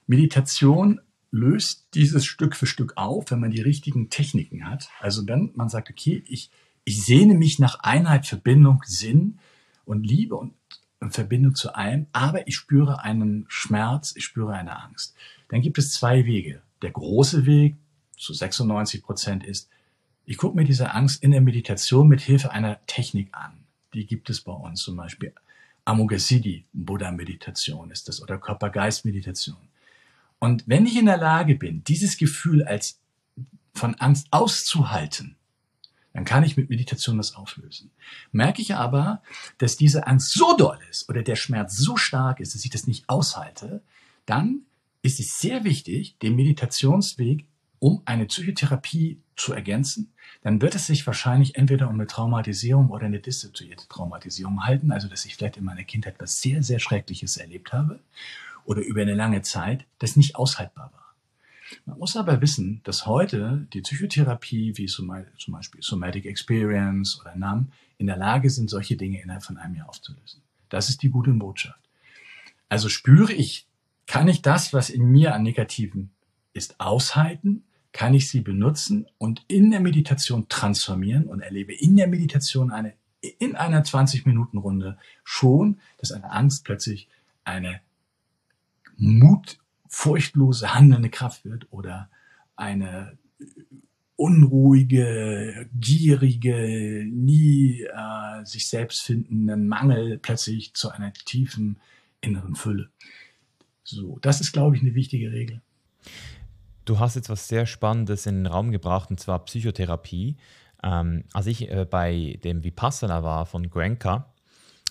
Meditation löst dieses Stück für Stück auf, wenn man die richtigen Techniken hat. Also wenn man sagt, okay, ich, ich sehne mich nach Einheit, Verbindung, Sinn und Liebe und Verbindung zu allem, aber ich spüre einen Schmerz, ich spüre eine Angst. Dann gibt es zwei Wege. Der große Weg zu 96 Prozent ist, ich gucke mir diese Angst in der Meditation mit Hilfe einer Technik an. Die gibt es bei uns zum Beispiel. Amoghasiddhi, Buddha-Meditation ist das oder Körper-Geist-Meditation. Und wenn ich in der Lage bin, dieses Gefühl als von Angst auszuhalten, dann kann ich mit Meditation das auflösen. Merke ich aber, dass diese Angst so doll ist oder der Schmerz so stark ist, dass ich das nicht aushalte, dann ist es sehr wichtig, den Meditationsweg um eine Psychotherapie zu ergänzen, dann wird es sich wahrscheinlich entweder um eine Traumatisierung oder eine dissoziierte Traumatisierung halten, also dass ich vielleicht in meiner Kindheit etwas sehr, sehr Schreckliches erlebt habe oder über eine lange Zeit, das nicht aushaltbar war. Man muss aber wissen, dass heute die Psychotherapie wie zum Beispiel Somatic Experience oder NAM in der Lage sind, solche Dinge innerhalb von einem Jahr aufzulösen. Das ist die gute Botschaft. Also spüre ich, kann ich das, was in mir an Negativen ist, aushalten kann ich sie benutzen und in der Meditation transformieren und erlebe in der Meditation eine, in einer 20-Minuten-Runde schon, dass eine Angst plötzlich eine mutfurchtlose handelnde Kraft wird oder eine unruhige, gierige, nie äh, sich selbst findenden Mangel plötzlich zu einer tiefen inneren Fülle. So, das ist, glaube ich, eine wichtige Regel. Du hast jetzt was sehr Spannendes in den Raum gebracht, und zwar Psychotherapie. Ähm, als ich äh, bei dem Vipassana war von Grenka,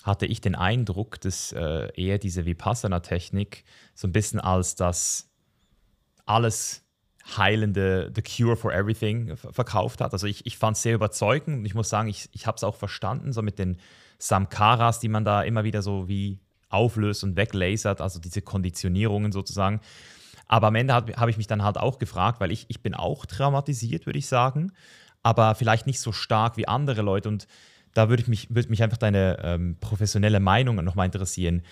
hatte ich den Eindruck, dass äh, er diese Vipassana-Technik so ein bisschen als das alles heilende, the cure for everything verkauft hat. Also ich, ich fand es sehr überzeugend und ich muss sagen, ich, ich habe es auch verstanden, so mit den Samkaras, die man da immer wieder so wie auflöst und weglasert, also diese Konditionierungen sozusagen. Aber am Ende habe ich mich dann halt auch gefragt, weil ich, ich bin auch traumatisiert, würde ich sagen. aber vielleicht nicht so stark wie andere Leute. Und da würde mich, würde mich einfach deine ähm, professionelle Meinung nochmal interessieren.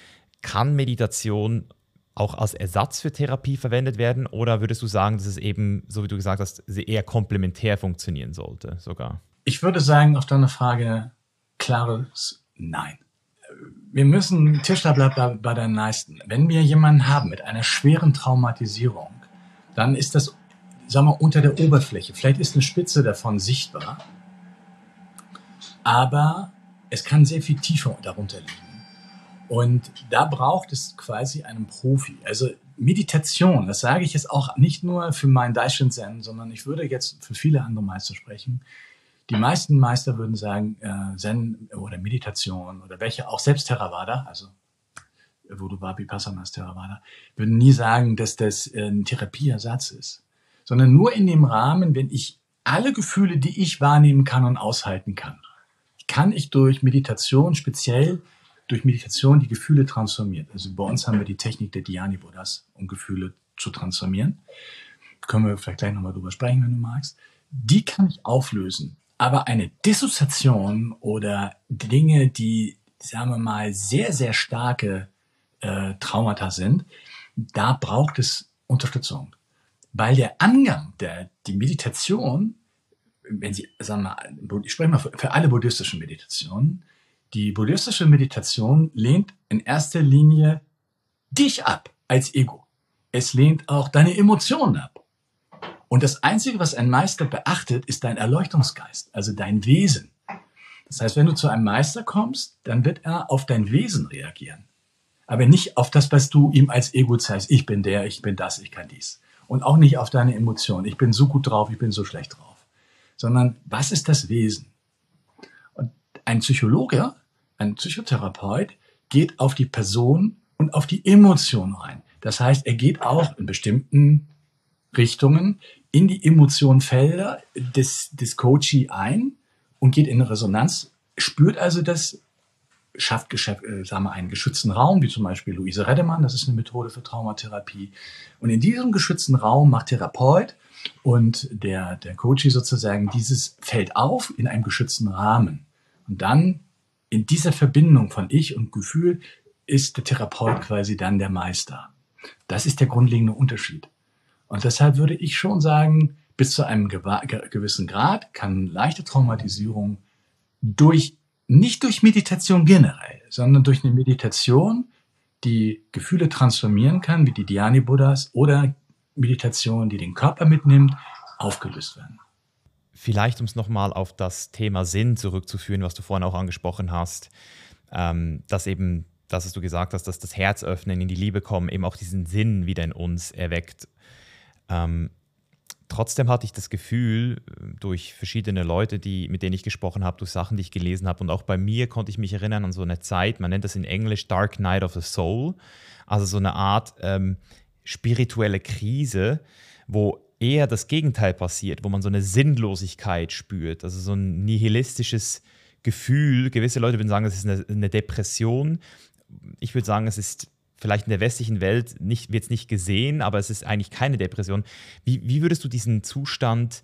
Kann Meditation auch als Ersatz für Therapie verwendet werden oder würdest du sagen, dass es eben, so wie du gesagt hast, eher komplementär funktionieren sollte sogar? Ich würde sagen, auf deine Frage klares Nein. Wir müssen, Tischler bleibt bei, bei der Leisten. Wenn wir jemanden haben mit einer schweren Traumatisierung, dann ist das, sagen wir, unter der Oberfläche. Vielleicht ist eine Spitze davon sichtbar, aber es kann sehr viel tiefer darunter liegen. Und da braucht es quasi einen Profi. Also Meditation, das sage ich jetzt auch nicht nur für meinen Daishin Zen, sondern ich würde jetzt für viele andere Meister sprechen. Die meisten Meister würden sagen, äh, Zen oder Meditation oder welche, auch selbst Theravada, also Voodoo Vapi Passamas Theravada, würden nie sagen, dass das äh, ein Therapieersatz ist, sondern nur in dem Rahmen, wenn ich alle Gefühle, die ich wahrnehmen kann und aushalten kann, kann ich durch Meditation speziell durch Meditation die Gefühle transformieren. Also bei uns haben wir die Technik der Dhyani Buddhas, um Gefühle zu transformieren. Können wir vielleicht gleich nochmal drüber sprechen, wenn du magst. Die kann ich auflösen. Aber eine Dissoziation oder Dinge, die, sagen wir mal, sehr, sehr starke äh, Traumata sind, da braucht es Unterstützung. Weil der Angang, der, die Meditation, wenn Sie, sagen wir mal, ich spreche mal für, für alle buddhistischen Meditationen, die buddhistische Meditation lehnt in erster Linie dich ab als Ego. Es lehnt auch deine Emotionen ab. Und das Einzige, was ein Meister beachtet, ist dein Erleuchtungsgeist, also dein Wesen. Das heißt, wenn du zu einem Meister kommst, dann wird er auf dein Wesen reagieren. Aber nicht auf das, was du ihm als Ego zeigst. Ich bin der, ich bin das, ich kann dies. Und auch nicht auf deine Emotionen. Ich bin so gut drauf, ich bin so schlecht drauf. Sondern was ist das Wesen? Ein Psychologe, ein Psychotherapeut geht auf die Person und auf die Emotion ein. Das heißt, er geht auch in bestimmten Richtungen in die Emotionenfelder des, des Coachee ein und geht in Resonanz, spürt also das, schafft äh, sagen wir, einen geschützten Raum, wie zum Beispiel Luise Redemann, das ist eine Methode für Traumatherapie. Und in diesem geschützten Raum macht Therapeut und der, der Coachee sozusagen dieses Feld auf in einem geschützten Rahmen. Und dann in dieser Verbindung von Ich und Gefühl ist der Therapeut quasi dann der Meister. Das ist der grundlegende Unterschied. Und deshalb würde ich schon sagen, bis zu einem gewissen Grad kann leichte Traumatisierung durch, nicht durch Meditation generell, sondern durch eine Meditation, die Gefühle transformieren kann, wie die Dhyani Buddhas, oder Meditation, die den Körper mitnimmt, aufgelöst werden. Vielleicht, um es nochmal auf das Thema Sinn zurückzuführen, was du vorhin auch angesprochen hast, ähm, dass eben, das, was du gesagt hast, dass das Herz öffnen, in die Liebe kommen, eben auch diesen Sinn wieder in uns erweckt. Ähm, trotzdem hatte ich das Gefühl, durch verschiedene Leute, die, mit denen ich gesprochen habe, durch Sachen, die ich gelesen habe, und auch bei mir konnte ich mich erinnern an so eine Zeit, man nennt das in Englisch Dark Night of the Soul, also so eine Art ähm, spirituelle Krise, wo eher das Gegenteil passiert, wo man so eine Sinnlosigkeit spürt, also so ein nihilistisches Gefühl. Gewisse Leute würden sagen, es ist eine, eine Depression. Ich würde sagen, es ist vielleicht in der westlichen Welt nicht, wird es nicht gesehen, aber es ist eigentlich keine Depression. Wie, wie würdest du diesen Zustand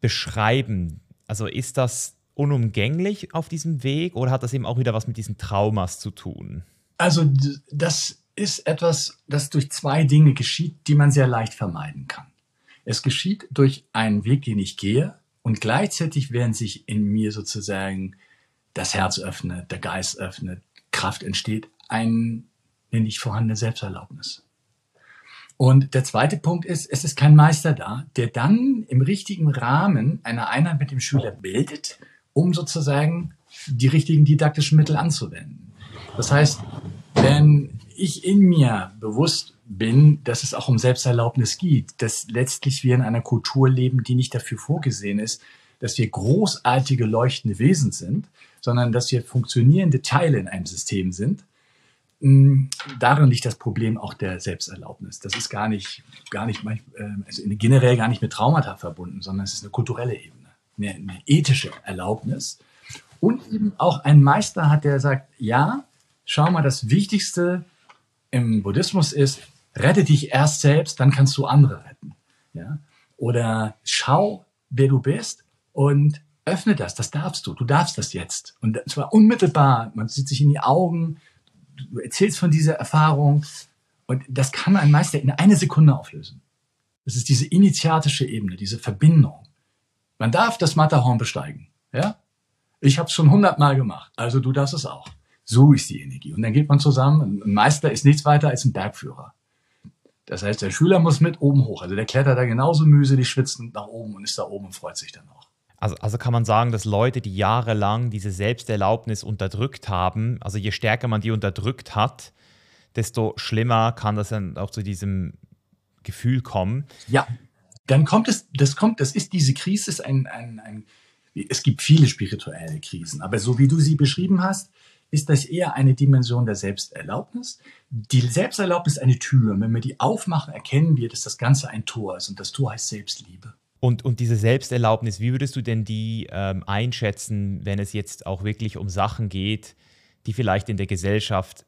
beschreiben? Also ist das unumgänglich auf diesem Weg oder hat das eben auch wieder was mit diesen Traumas zu tun? Also das ist etwas, das durch zwei Dinge geschieht, die man sehr leicht vermeiden kann. Es geschieht durch einen Weg, den ich gehe und gleichzeitig während sich in mir sozusagen das Herz öffnet, der Geist öffnet, Kraft entsteht, ein nicht vorhandene Selbsterlaubnis. Und der zweite Punkt ist, es ist kein Meister da, der dann im richtigen Rahmen eine Einheit mit dem Schüler bildet, um sozusagen die richtigen didaktischen Mittel anzuwenden. Das heißt, wenn ich in mir bewusst bin, dass es auch um Selbsterlaubnis geht, dass letztlich wir in einer Kultur leben, die nicht dafür vorgesehen ist, dass wir großartige leuchtende Wesen sind, sondern dass wir funktionierende Teile in einem System sind. Mm, darin liegt das Problem auch der Selbsterlaubnis. Das ist gar nicht, gar nicht, also generell gar nicht mit Traumata verbunden, sondern es ist eine kulturelle Ebene, eine, eine ethische Erlaubnis. Und eben auch ein Meister hat, der sagt, ja, schau mal, das Wichtigste im Buddhismus ist, rette dich erst selbst, dann kannst du andere retten. Ja? Oder schau, wer du bist Und öffne das, das darfst du, du darfst das jetzt. Und zwar unmittelbar, man sieht sich in die Augen, du erzählst von dieser Erfahrung und das kann ein Meister in eine Sekunde auflösen. Das ist diese initiatische Ebene, diese Verbindung. Man darf das Matterhorn besteigen, ja? Ich habe es schon hundertmal gemacht, also du darfst es auch. So ist die Energie. Und dann geht man zusammen. Ein Meister ist nichts weiter als ein Bergführer. Das heißt, der Schüler muss mit oben hoch. Also der klettert da genauso mühselig schwitzend nach oben und ist da oben und freut sich dann auch. Also, also kann man sagen, dass Leute, die jahrelang diese Selbsterlaubnis unterdrückt haben, also je stärker man die unterdrückt hat, desto schlimmer kann das dann auch zu diesem Gefühl kommen. Ja, dann kommt es, das kommt, das ist diese Krise, ist ein, ein, ein, es gibt viele spirituelle Krisen, aber so wie du sie beschrieben hast, ist das eher eine Dimension der Selbsterlaubnis. Die Selbsterlaubnis ist eine Tür. Wenn wir die aufmachen, erkennen wir, dass das Ganze ein Tor ist und das Tor heißt Selbstliebe. Und, und diese Selbsterlaubnis, wie würdest du denn die ähm, einschätzen, wenn es jetzt auch wirklich um Sachen geht, die vielleicht in der Gesellschaft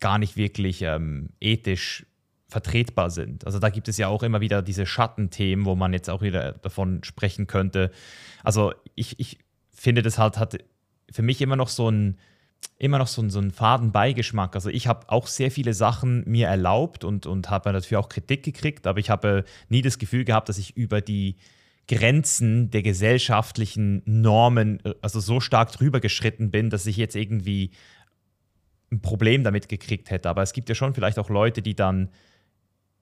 gar nicht wirklich ähm, ethisch vertretbar sind. Also da gibt es ja auch immer wieder diese Schattenthemen, wo man jetzt auch wieder davon sprechen könnte. Also ich, ich finde, das halt hat für mich immer noch so ein immer noch so, so einen faden. Also ich habe auch sehr viele Sachen mir erlaubt und, und habe dafür auch Kritik gekriegt, aber ich habe nie das Gefühl gehabt, dass ich über die Grenzen der gesellschaftlichen Normen äh, also so stark drüber geschritten bin, dass ich jetzt irgendwie ein Problem damit gekriegt hätte. Aber es gibt ja schon vielleicht auch Leute, die dann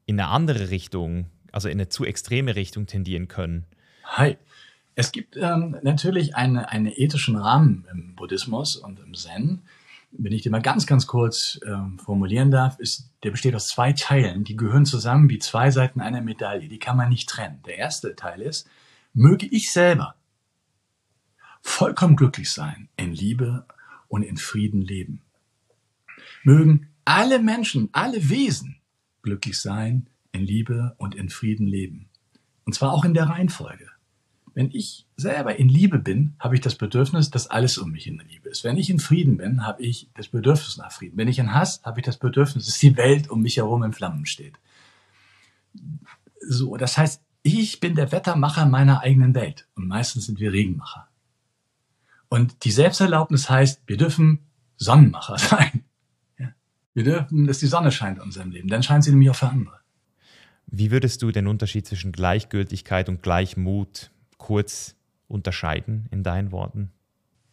in eine andere Richtung, also in eine zu extreme Richtung tendieren können. Hi. Es gibt ähm, natürlich einen eine ethischen Rahmen im Buddhismus und im Zen. Wenn ich den mal ganz, ganz kurz ähm, formulieren darf, ist, der besteht aus zwei Teilen, die gehören zusammen wie zwei Seiten einer Medaille. Die kann man nicht trennen. Der erste Teil ist, möge ich selber vollkommen glücklich sein, in Liebe und in Frieden leben. Mögen alle Menschen, alle Wesen glücklich sein, in Liebe und in Frieden leben. Und zwar auch in der Reihenfolge. Wenn ich selber in Liebe bin, habe ich das Bedürfnis, dass alles um mich in Liebe ist. Wenn ich in Frieden bin, habe ich das Bedürfnis nach Frieden. Wenn ich in Hass, habe ich das Bedürfnis, dass die Welt um mich herum in Flammen steht. So, das heißt, ich bin der Wettermacher meiner eigenen Welt und meistens sind wir Regenmacher. Und die Selbsterlaubnis heißt, wir dürfen Sonnenmacher sein. Wir dürfen, dass die Sonne scheint in unserem Leben. Dann scheint sie nämlich auch für andere. Wie würdest du den Unterschied zwischen Gleichgültigkeit und Gleichmut kurz unterscheiden in deinen Worten?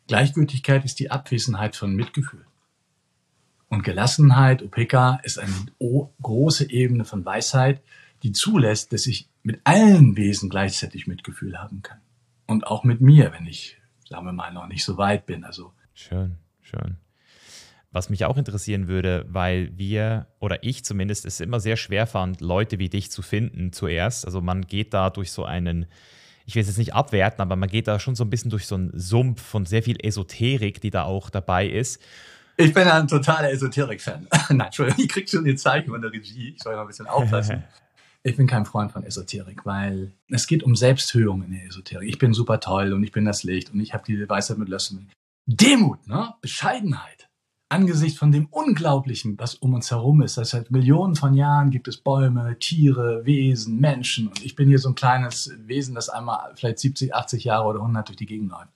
Gleichgültigkeit ist die Abwesenheit von Mitgefühl. Und Gelassenheit, Upeka, ist eine große Ebene von Weisheit, die zulässt, dass ich mit allen Wesen gleichzeitig Mitgefühl haben kann. Und auch mit mir, wenn ich, sagen wir mal, noch nicht so weit bin. Also schön, schön. Was mich auch interessieren würde, weil wir oder ich zumindest es immer sehr schwer fand, Leute wie dich zu finden zuerst. Also man geht da durch so einen ich will es jetzt nicht abwerten, aber man geht da schon so ein bisschen durch so einen Sumpf von sehr viel Esoterik, die da auch dabei ist. Ich bin ein totaler Esoterik-Fan. Nein, Entschuldigung, ich krieg schon die Zeichen von der Regie. Ich soll mal ein bisschen aufpassen. ich bin kein Freund von Esoterik, weil es geht um Selbsthöhung in der Esoterik. Ich bin super toll und ich bin das Licht und ich habe die Weisheit mit Lösseln. Demut, ne? Bescheidenheit angesichts von dem Unglaublichen, was um uns herum ist, das seit Millionen von Jahren gibt es Bäume, Tiere, Wesen, Menschen. Und ich bin hier so ein kleines Wesen, das einmal vielleicht 70, 80 Jahre oder 100 durch die Gegend läuft.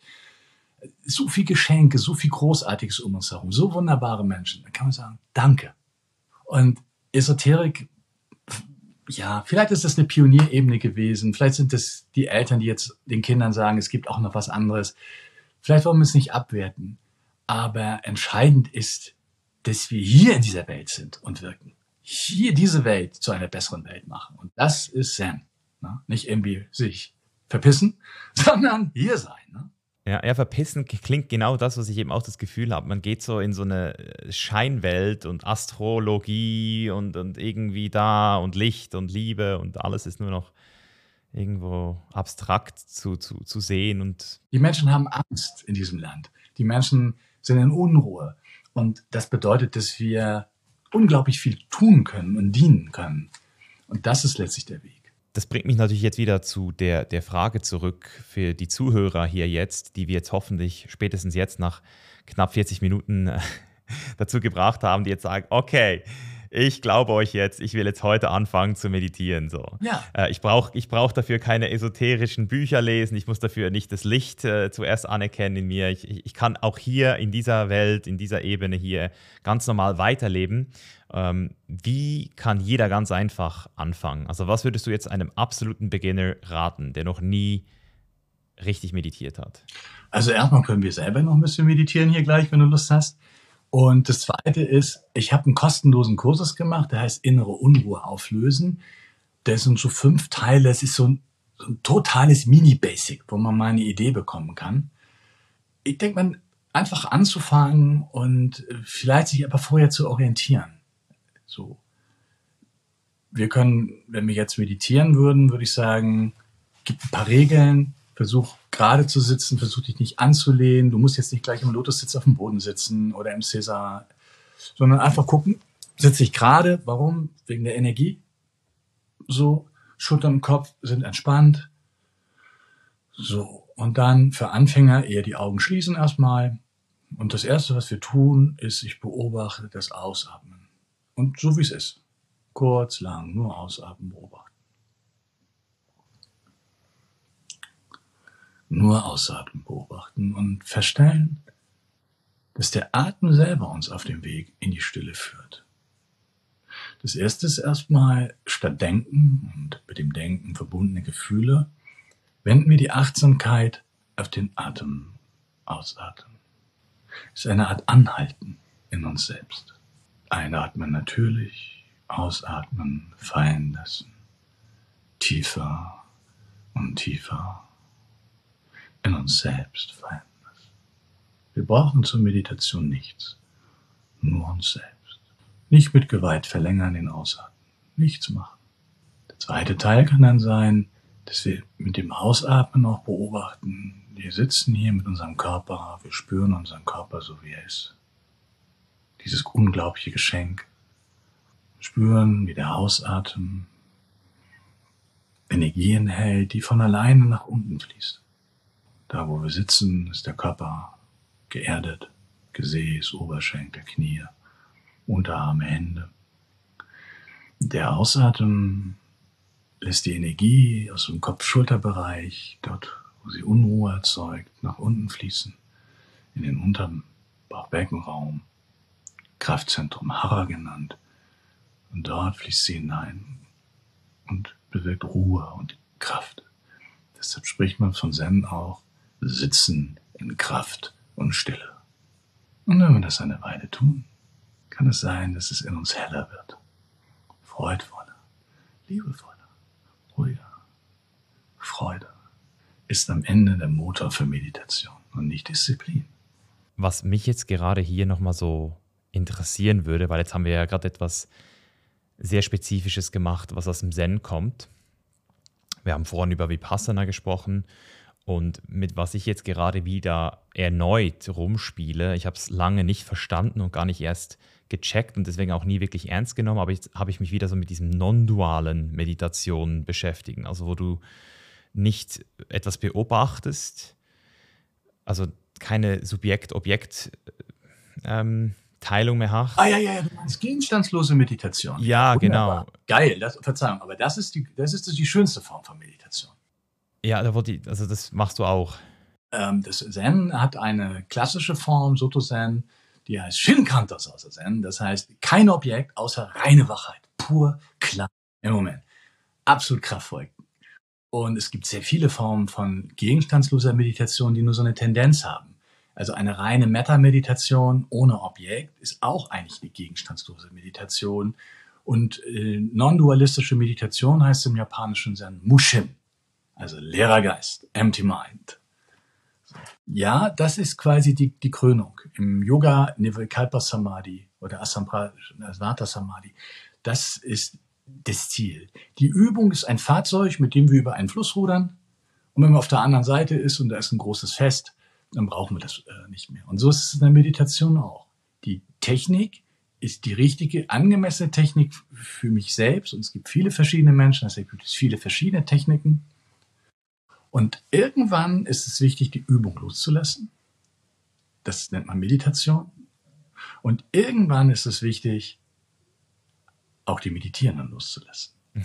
So viel Geschenke, so viel Großartiges um uns herum, so wunderbare Menschen. Da kann man sagen, danke. Und Esoterik, ja, vielleicht ist das eine Pionierebene gewesen. Vielleicht sind es die Eltern, die jetzt den Kindern sagen, es gibt auch noch was anderes. Vielleicht wollen wir es nicht abwerten. Aber entscheidend ist, dass wir hier in dieser Welt sind und wirken. Hier diese Welt zu einer besseren Welt machen. Und das ist Zen. Ne? Nicht irgendwie sich verpissen, sondern hier sein. Ne? Ja, ja, verpissen klingt genau das, was ich eben auch das Gefühl habe. Man geht so in so eine äh, Scheinwelt und Astrologie und, und irgendwie da und Licht und Liebe und alles ist nur noch irgendwo abstrakt zu, zu, zu sehen. Und Die Menschen haben Angst in diesem Land. Die Menschen sind in Unruhe. Und das bedeutet, dass wir unglaublich viel tun können und dienen können. Und das ist letztlich der Weg. Das bringt mich natürlich jetzt wieder zu der, der Frage zurück für die Zuhörer hier jetzt, die wir jetzt hoffentlich spätestens jetzt nach knapp 40 Minuten dazu gebracht haben, die jetzt sagen, okay, ich glaube euch jetzt, ich will jetzt heute anfangen zu meditieren. So. Ja. Äh, ich brauche ich brauch dafür keine esoterischen Bücher lesen, ich muss dafür nicht das Licht äh, zuerst anerkennen in mir. Ich, ich, kann auch hier in dieser Welt, in dieser Ebene hier ganz normal weiterleben. Ähm, wie kann jeder ganz einfach anfangen? Also was würdest du jetzt einem absoluten Beginner raten, der noch nie richtig meditiert hat? Also erstmal können wir selber noch ein bisschen meditieren hier gleich, wenn du Lust hast. Und das zweite ist, ich habe einen kostenlosen Kursus gemacht, der heißt Innere Unruhe auflösen. Das sind so fünf Teile, es ist so ein, so ein totales Mini-Basic, wo man mal eine Idee bekommen kann. Ich denke, man einfach anzufangen und vielleicht sich aber vorher zu orientieren. So. Wir können, wenn wir jetzt meditieren würden, würde ich sagen, gibt ein paar Regeln, versuch gerade zu sitzen, versuch dich nicht anzulehnen. Du musst jetzt nicht gleich im Lotussitz auf dem Boden sitzen oder im Cäsar, sondern einfach gucken, sitze ich gerade, warum? Wegen der Energie. So, Schultern und Kopf sind entspannt. So, und dann für Anfänger eher die Augen schließen erstmal. Und das Erste, was wir tun, ist, ich beobachte das Ausatmen. Und so wie es ist. Kurz, lang, nur ausatmen, beobachten. Nur ausatmen beobachten und feststellen, dass der Atem selber uns auf dem Weg in die Stille führt. Das erste ist erstmal statt Denken und mit dem Denken verbundene Gefühle, wenden wir die Achtsamkeit auf den Atem ausatmen. Ist eine Art Anhalten in uns selbst. Einatmen natürlich, ausatmen, fallen lassen. Tiefer und tiefer in uns selbst verändert. Wir brauchen zur Meditation nichts, nur uns selbst. Nicht mit Gewalt verlängern den Ausatmen, nichts machen. Der zweite Teil kann dann sein, dass wir mit dem Ausatmen auch beobachten, wir sitzen hier mit unserem Körper, wir spüren unseren Körper so wie er ist. Dieses unglaubliche Geschenk. Spüren, wie der Ausatem Energien hält, die von alleine nach unten fließt. Da, wo wir sitzen, ist der Körper geerdet. Gesäß, Oberschenkel, Knie, Unterarme, Hände. Der Ausatmen lässt die Energie aus dem Kopf-Schulterbereich, dort, wo sie Unruhe erzeugt, nach unten fließen, in den unteren Bauchbeckenraum, Kraftzentrum Hara genannt. Und dort fließt sie hinein und bewirkt Ruhe und Kraft. Deshalb spricht man von Zen auch sitzen in Kraft und Stille. Und wenn wir das eine Weile tun, kann es sein, dass es in uns heller wird, freudvoller, liebevoller, ruhiger. Freude ist am Ende der Motor für Meditation und nicht Disziplin. Was mich jetzt gerade hier nochmal so interessieren würde, weil jetzt haben wir ja gerade etwas sehr Spezifisches gemacht, was aus dem Zen kommt. Wir haben vorhin über Vipassana gesprochen und mit was ich jetzt gerade wieder erneut rumspiele, ich habe es lange nicht verstanden und gar nicht erst gecheckt und deswegen auch nie wirklich ernst genommen, aber jetzt habe ich mich wieder so mit diesem non-dualen Meditation beschäftigen, also wo du nicht etwas beobachtest, also keine Subjekt-Objekt-Teilung ähm, mehr hast. Ah ja, ja, ja, du meinst gegenstandslose Meditation. Ja, Wunderbar. genau. Geil, das, Verzeihung, aber das ist, die, das ist die schönste Form von Meditation. Ja, also das machst du auch. Ähm, das Zen hat eine klassische Form, Soto Zen, die heißt Shinkantas außer Zen. Das heißt, kein Objekt außer reine Wachheit. Pur, klar, im Moment. Absolut kraftvoll. Und es gibt sehr viele Formen von gegenstandsloser Meditation, die nur so eine Tendenz haben. Also eine reine Metta-Meditation ohne Objekt ist auch eigentlich eine gegenstandslose Meditation. Und äh, non-dualistische Meditation heißt im Japanischen Zen Mushin. Also leerer Geist, empty mind. Ja, das ist quasi die, die Krönung. Im Yoga Nirvikalpa Samadhi oder Asamprajnata Samadhi. Das ist das Ziel. Die Übung ist ein Fahrzeug, mit dem wir über einen Fluss rudern. Und wenn man auf der anderen Seite ist und da ist ein großes Fest, dann brauchen wir das äh, nicht mehr. Und so ist es in der Meditation auch. Die Technik ist die richtige, angemessene Technik für mich selbst. Und es gibt viele verschiedene Menschen, deshalb gibt es viele verschiedene Techniken. Und irgendwann ist es wichtig, die Übung loszulassen. Das nennt man Meditation. Und irgendwann ist es wichtig, auch die Meditierenden loszulassen.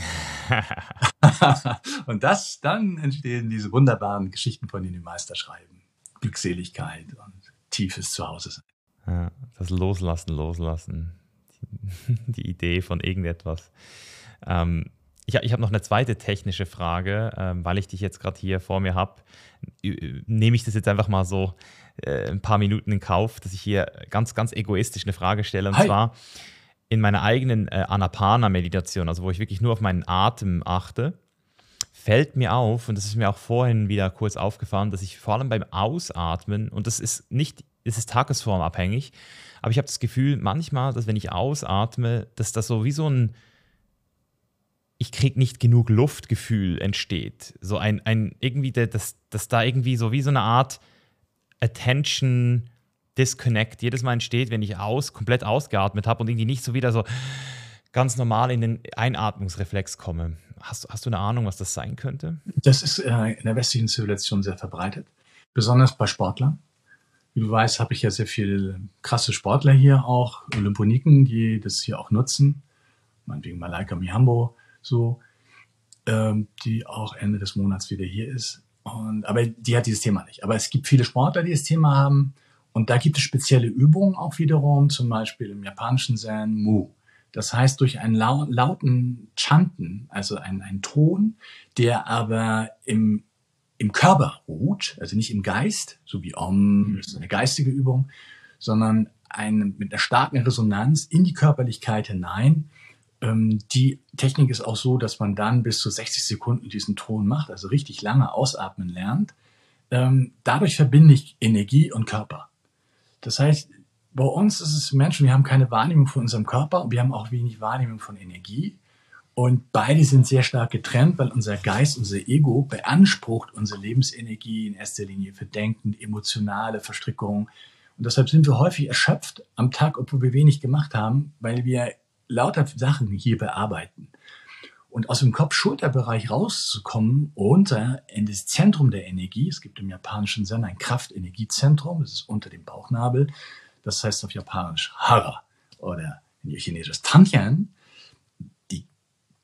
und das, dann entstehen diese wunderbaren Geschichten, von denen die Meister schreiben. Glückseligkeit und tiefes Zuhause sein. Ja, das Loslassen, Loslassen. Die Idee von irgendetwas. Ähm, ich, ich habe noch eine zweite technische Frage, ähm, weil ich dich jetzt gerade hier vor mir habe. Nehme ich das jetzt einfach mal so äh, ein paar Minuten in Kauf, dass ich hier ganz, ganz egoistisch eine Frage stelle. Und Hi. zwar in meiner eigenen äh, Anapana-Meditation, also wo ich wirklich nur auf meinen Atem achte, fällt mir auf, und das ist mir auch vorhin wieder kurz aufgefallen, dass ich vor allem beim Ausatmen, und das ist nicht, es ist tagesformabhängig, aber ich habe das Gefühl manchmal, dass wenn ich ausatme, dass das so wie so ein ich kriege nicht genug Luftgefühl entsteht. So ein, ein irgendwie, dass, dass da irgendwie so wie so eine Art Attention Disconnect jedes Mal entsteht, wenn ich aus, komplett ausgeatmet habe und irgendwie nicht so wieder so ganz normal in den Einatmungsreflex komme. Hast, hast du eine Ahnung, was das sein könnte? Das ist äh, in der westlichen Zivilisation sehr verbreitet, besonders bei Sportlern. Wie du weißt, habe ich ja sehr viele krasse Sportler hier auch, Olymponiken, die das hier auch nutzen. Meinetwegen Malaika Mihambo, so, ähm, die auch Ende des Monats wieder hier ist. Und, aber die hat dieses Thema nicht. Aber es gibt viele Sportler, die das Thema haben. Und da gibt es spezielle Übungen auch wiederum, zum Beispiel im japanischen Zen Mu. Das heißt, durch einen lauten Chanten, also einen, einen Ton, der aber im, im Körper ruht, also nicht im Geist, so wie Om, das ist eine geistige Übung, sondern ein, mit einer starken Resonanz in die Körperlichkeit hinein, ähm, die Technik ist auch so, dass man dann bis zu 60 Sekunden diesen Ton macht, also richtig lange ausatmen lernt. Ähm, dadurch verbinde ich Energie und Körper. Das heißt, bei uns ist es Menschen, wir haben keine Wahrnehmung von unserem Körper und wir haben auch wenig Wahrnehmung von Energie. Und beide sind sehr stark getrennt, weil unser Geist, unser Ego beansprucht unsere Lebensenergie in erster Linie für Denken, emotionale Verstrickungen. Und deshalb sind wir häufig erschöpft am Tag, obwohl wir wenig gemacht haben, weil wir lauter Sachen hier bearbeiten. Und aus dem Kopf-Schulter-Bereich rauszukommen, runter in das Zentrum der Energie. Es gibt im japanischen Zen ein Kraft-Energiezentrum, das ist unter dem Bauchnabel. Das heißt auf Japanisch Hara oder in Chinesisch Tantian. Die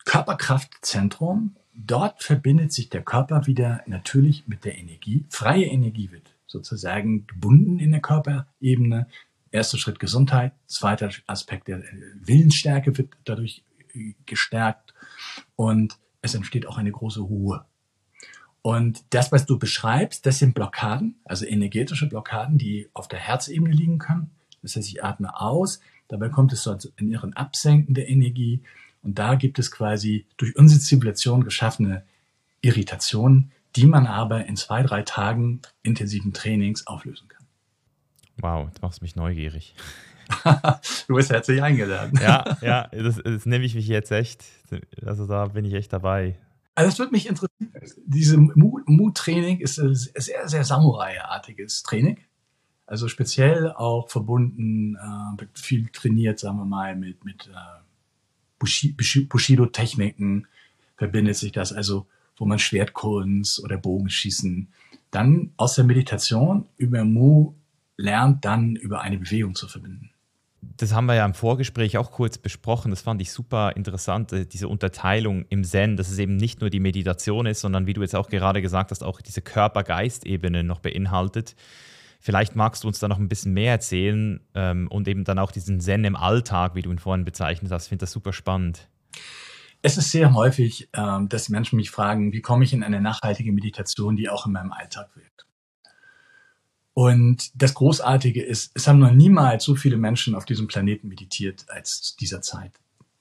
Körperkraftzentrum, dort verbindet sich der Körper wieder natürlich mit der Energie. Freie Energie wird sozusagen gebunden in der Körperebene. Erster Schritt Gesundheit, zweiter Aspekt der Willensstärke wird dadurch äh, gestärkt und es entsteht auch eine große Ruhe. Und das, was du beschreibst, das sind Blockaden, also energetische Blockaden, die auf der Herzebene liegen können. Das heißt, ich atme aus, dabei kommt es zu in ihren Absenken der Energie und da gibt es quasi durch unsere Zivilisation geschaffene Irritationen, die man aber in zwei, drei Tagen intensiven Trainings auflösen kann. Wow, du machst mich neugierig. du bist herzlich eingeladen. ja, ja, das, das nehme ich mich jetzt echt. Also da bin ich echt dabei. Also das würde mich interessieren. Diese Mut-Training ist ein sehr, sehr Samurai-artiges Training. Also speziell auch verbunden, äh, viel trainiert, sagen wir mal, mit, mit äh, Bushido-Techniken verbindet sich das. Also wo man Schwertkunst oder Bogenschießen dann aus der Meditation über Mu lernt, dann über eine Bewegung zu verbinden. Das haben wir ja im Vorgespräch auch kurz besprochen. Das fand ich super interessant, äh, diese Unterteilung im Zen, dass es eben nicht nur die Meditation ist, sondern wie du jetzt auch gerade gesagt hast, auch diese Körper-Geist-Ebene noch beinhaltet. Vielleicht magst du uns da noch ein bisschen mehr erzählen ähm, und eben dann auch diesen Zen im Alltag, wie du ihn vorhin bezeichnet hast. Ich finde das super spannend. Es ist sehr häufig, ähm, dass Menschen mich fragen, wie komme ich in eine nachhaltige Meditation, die auch in meinem Alltag wirkt. Und das Großartige ist, es haben noch niemals so viele Menschen auf diesem Planeten meditiert als zu dieser Zeit.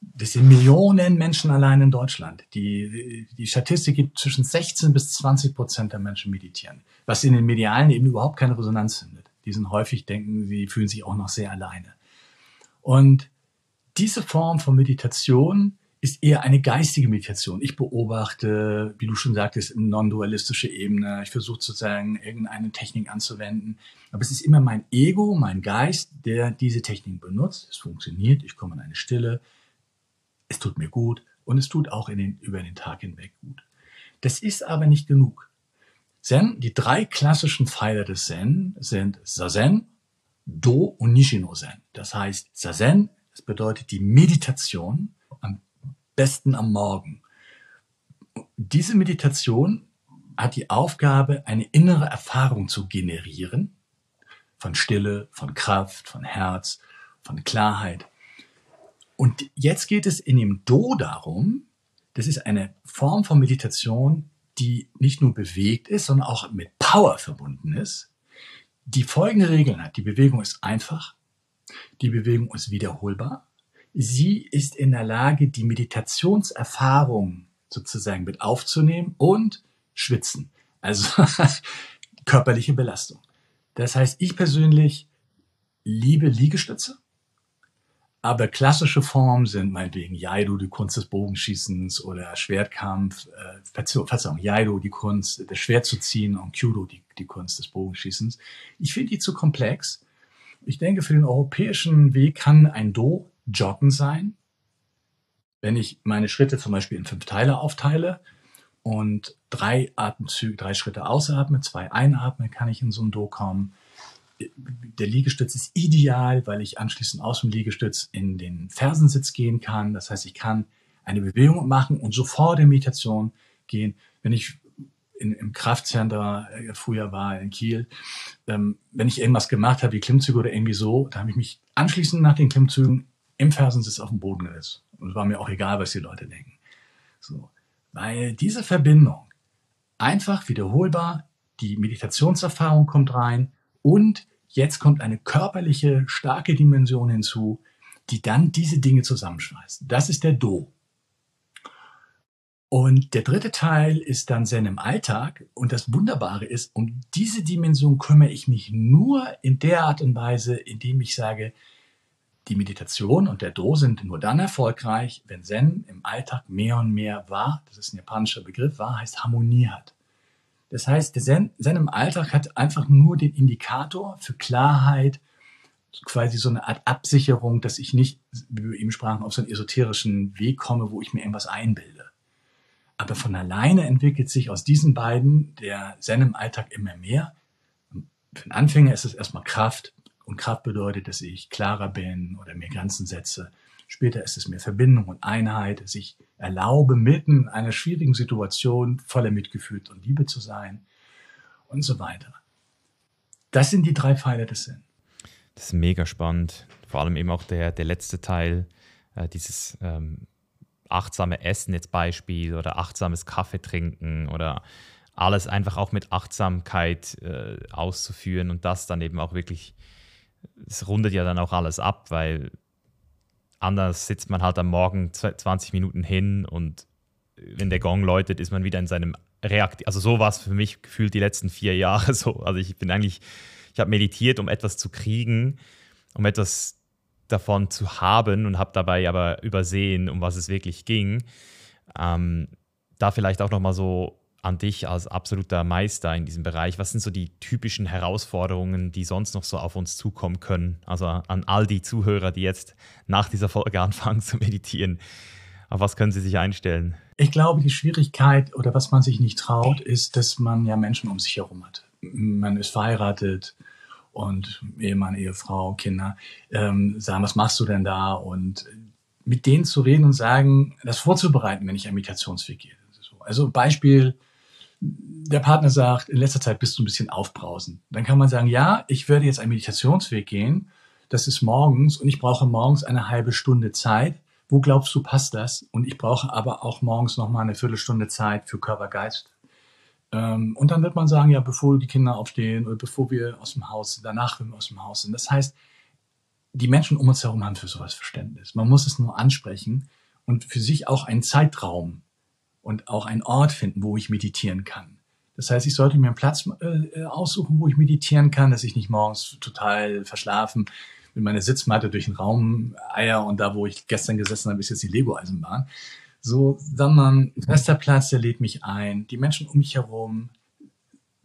Das sind Millionen Menschen allein in Deutschland. Die, die Statistik gibt zwischen 16 bis 20 Prozent der Menschen meditieren, was in den Medialen eben überhaupt keine Resonanz findet. Die sind häufig denken, sie fühlen sich auch noch sehr alleine. Und diese Form von Meditation ist eher eine geistige Meditation. Ich beobachte, wie du schon sagtest, non-dualistische Ebene. Ich versuche sozusagen irgendeine Technik anzuwenden. Aber es ist immer mein Ego, mein Geist, der diese Technik benutzt. Es funktioniert, ich komme in eine Stille. Es tut mir gut und es tut auch den, über den Tag hinweg gut. Das ist aber nicht genug. Zen, die drei klassischen Pfeiler des Zen sind Zazen, Do und Nishino Zen. Das heißt, Zazen, das bedeutet die Meditation besten am Morgen. Diese Meditation hat die Aufgabe, eine innere Erfahrung zu generieren von Stille, von Kraft, von Herz, von Klarheit. Und jetzt geht es in dem Do darum, das ist eine Form von Meditation, die nicht nur bewegt ist, sondern auch mit Power verbunden ist, die folgende Regeln hat. Die Bewegung ist einfach, die Bewegung ist wiederholbar, sie ist in der Lage, die Meditationserfahrung sozusagen mit aufzunehmen und schwitzen, also körperliche Belastung. Das heißt, ich persönlich liebe Liegestütze, aber klassische Formen sind meinetwegen Jaido, die Kunst des Bogenschießens oder Schwertkampf, äh, Verzeihung, Jaido, die Kunst, das Schwert zu ziehen und Kyudo, die, die Kunst des Bogenschießens. Ich finde die zu komplex. Ich denke, für den europäischen Weg kann ein Do Joggen sein. Wenn ich meine Schritte zum Beispiel in fünf Teile aufteile und drei Atemzüge, drei Schritte ausatme, zwei einatme, kann ich in so ein Do kommen der Liegestütz ist ideal, weil ich anschließend aus dem Liegestütz in den Fersensitz gehen kann. Das heißt, ich kann eine Bewegung machen und sofort in Meditation gehen. Wenn ich in, im Kraftcenter äh, früher war in Kiel, ähm, wenn ich irgendwas gemacht habe, wie Klimmzüge oder irgendwie so, da habe ich mich anschließend nach den Klimmzügen im Fersensitz auf den Boden gesetzt. Und es war mir auch egal, was die Leute denken. So. Weil diese Verbindung einfach wiederholbar, die Meditationserfahrung kommt rein und Jetzt kommt eine körperliche, starke Dimension hinzu, die dann diese Dinge zusammenschweißt. Das ist der Do. Und der dritte Teil ist dann Zen im Alltag. Und das Wunderbare ist, um diese Dimension kümmere ich mich nur in der Art und Weise, indem ich sage, die Meditation und der Do sind nur dann erfolgreich, wenn Zen im Alltag mehr und mehr wahr, das ist ein japanischer Begriff, wahr heißt Harmonie hat. Das heißt, der Zen, Zen im Alltag hat einfach nur den Indikator für Klarheit, quasi so eine Art Absicherung, dass ich nicht, wie wir eben sprachen, auf so einen esoterischen Weg komme, wo ich mir irgendwas einbilde. Aber von alleine entwickelt sich aus diesen beiden der Zen im Alltag immer mehr. Für den Anfänger ist es erstmal Kraft. Und Kraft bedeutet, dass ich klarer bin oder mehr Grenzen setze. Später ist es mehr Verbindung und Einheit, dass ich erlaube, mitten in einer schwierigen Situation voller Mitgefühl und Liebe zu sein und so weiter. Das sind die drei Pfeiler des Sinn. Das ist mega spannend. Vor allem eben auch der, der letzte Teil, äh, dieses ähm, achtsame Essen jetzt Beispiel oder achtsames Kaffee trinken oder alles einfach auch mit Achtsamkeit äh, auszuführen und das dann eben auch wirklich, es rundet ja dann auch alles ab, weil Anders sitzt man halt am Morgen 20 Minuten hin und wenn der Gong läutet, ist man wieder in seinem Reakt. Also so war es für mich gefühlt die letzten vier Jahre so. Also ich bin eigentlich, ich habe meditiert, um etwas zu kriegen, um etwas davon zu haben und habe dabei aber übersehen, um was es wirklich ging. Ähm, da vielleicht auch nochmal so an dich als absoluter Meister in diesem Bereich. Was sind so die typischen Herausforderungen, die sonst noch so auf uns zukommen können? Also an all die Zuhörer, die jetzt nach dieser Folge anfangen zu meditieren. Auf was können sie sich einstellen? Ich glaube, die Schwierigkeit oder was man sich nicht traut, ist, dass man ja Menschen um sich herum hat. Man ist verheiratet und Ehemann, Ehefrau, Kinder ähm, sagen, was machst du denn da? Und mit denen zu reden und sagen, das vorzubereiten, wenn ich einen Meditationsweg gehe. Also Beispiel, der Partner sagt, in letzter Zeit bist du ein bisschen aufbrausend. Dann kann man sagen, ja, ich werde jetzt einen Meditationsweg gehen. Das ist morgens und ich brauche morgens eine halbe Stunde Zeit. Wo glaubst du, passt das? Und ich brauche aber auch morgens noch mal eine Viertelstunde Zeit für Körper, Geist. Ähm, und dann wird man sagen, ja, bevor die Kinder aufstehen oder bevor wir aus dem Haus, danach, wenn wir aus dem Haus sind. Das heißt, die Menschen um uns herum haben für sowas Verständnis. Man muss es nur ansprechen und für sich auch einen Zeitraum und auch einen Ort finden, wo ich meditieren kann. Das heißt, ich sollte mir einen Platz äh, aussuchen, wo ich meditieren kann, dass ich nicht morgens total verschlafen mit meiner Sitzmatte durch den Raum eier und da, wo ich gestern gesessen habe, ist jetzt die Lego-Eisenbahn. So, sondern ein fester Platz, der lädt mich ein. Die Menschen um mich herum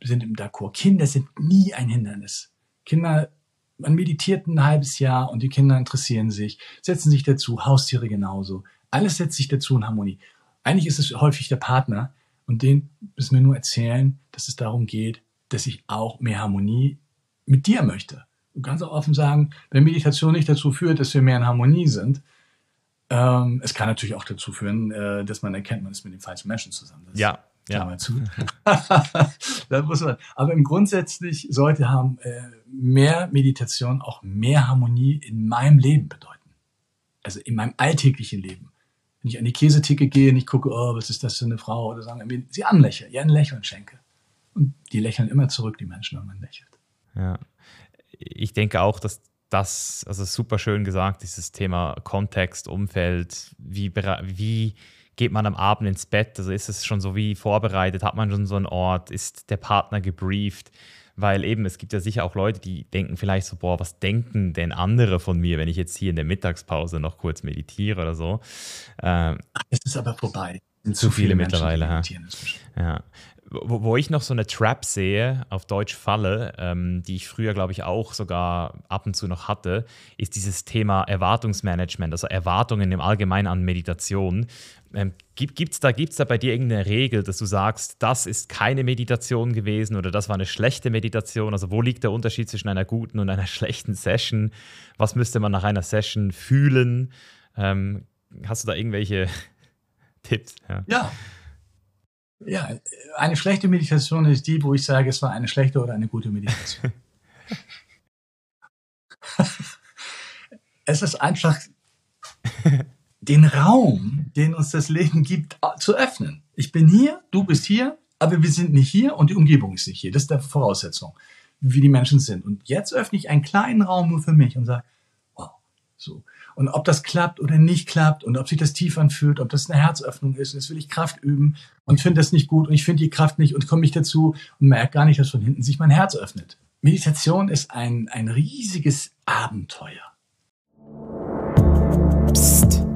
sind im D'accord. Kinder sind nie ein Hindernis. Kinder, man meditiert ein halbes Jahr und die Kinder interessieren sich, setzen sich dazu, Haustiere genauso. Alles setzt sich dazu in Harmonie. Eigentlich ist es häufig der Partner und den müssen wir nur erzählen, dass es darum geht, dass ich auch mehr Harmonie mit dir möchte. Und ganz offen sagen, wenn Meditation nicht dazu führt, dass wir mehr in Harmonie sind, Ähm, es kann natürlich auch dazu führen, äh, dass man erkennt, man ist mit den falschen Menschen zusammen. Das ja. Ja. Zu. da muss man, aber im grundsätzlich sollte haben äh, mehr Meditation auch mehr Harmonie in meinem Leben bedeuten. Also in meinem alltäglichen Leben. Wenn ich an die Käsetheke gehe und ich gucke, oh, was ist das für eine Frau, oder sagen, sie anlächle, ihr ein Lächeln schenke. Und die lächeln immer zurück, die Menschen, wenn man lächelt. Ja. Ich denke auch, dass das, also super schön gesagt, dieses Thema Kontext, Umfeld, wie, wie geht man am Abend ins Bett? Also ist es schon so wie vorbereitet? Hat man schon so einen Ort? Ist der Partner gebrieft? Weil eben, es gibt ja sicher auch Leute, die denken vielleicht so, boah, was denken denn andere von mir, wenn ich jetzt hier in der Mittagspause noch kurz meditiere oder so. Ähm, es ist aber vorbei. Zu, zu viele, viele mittlerweile. Ja. ja wo, wo, ich noch so eine Trap sehe, auf Deutsch Falle, ähm, die ich früher, glaube ich, auch sogar ab und zu noch hatte, ist dieses Thema Erwartungsmanagement, also Erwartungen im Allgemeinen an Meditation. Ähm, Gibt es da, gibt's da bei dir irgendeine Regel, dass du sagst, das ist keine Meditation gewesen oder das war eine schlechte Meditation? Also wo liegt der Unterschied zwischen einer guten und einer schlechten Session? Was müsste man nach einer Session fühlen? Ähm, hast du da irgendwelche Tipps? Ja. ja. Ja, eine schlechte Meditation ist die, wo ich sage, es war eine schlechte oder eine gute Meditation. es ist einfach den Raum, den uns das Leben gibt, zu öffnen. Ich bin hier, du bist hier, aber wir sind nicht hier und die Umgebung ist nicht hier. Das ist der Voraussetzung, wie die Menschen sind. Und jetzt öffne ich einen kleinen Raum nur für mich und sage, wow, so. Und ob das klappt oder nicht klappt und ob sich das tief anfühlt, ob das eine Herzöffnung ist, jetzt will ich Kraft üben und finde das nicht gut und ich finde die Kraft nicht und komme nicht dazu und merke gar nicht, dass von hinten sich mein Herz öffnet. Meditation ist ein, ein riesiges Abenteuer.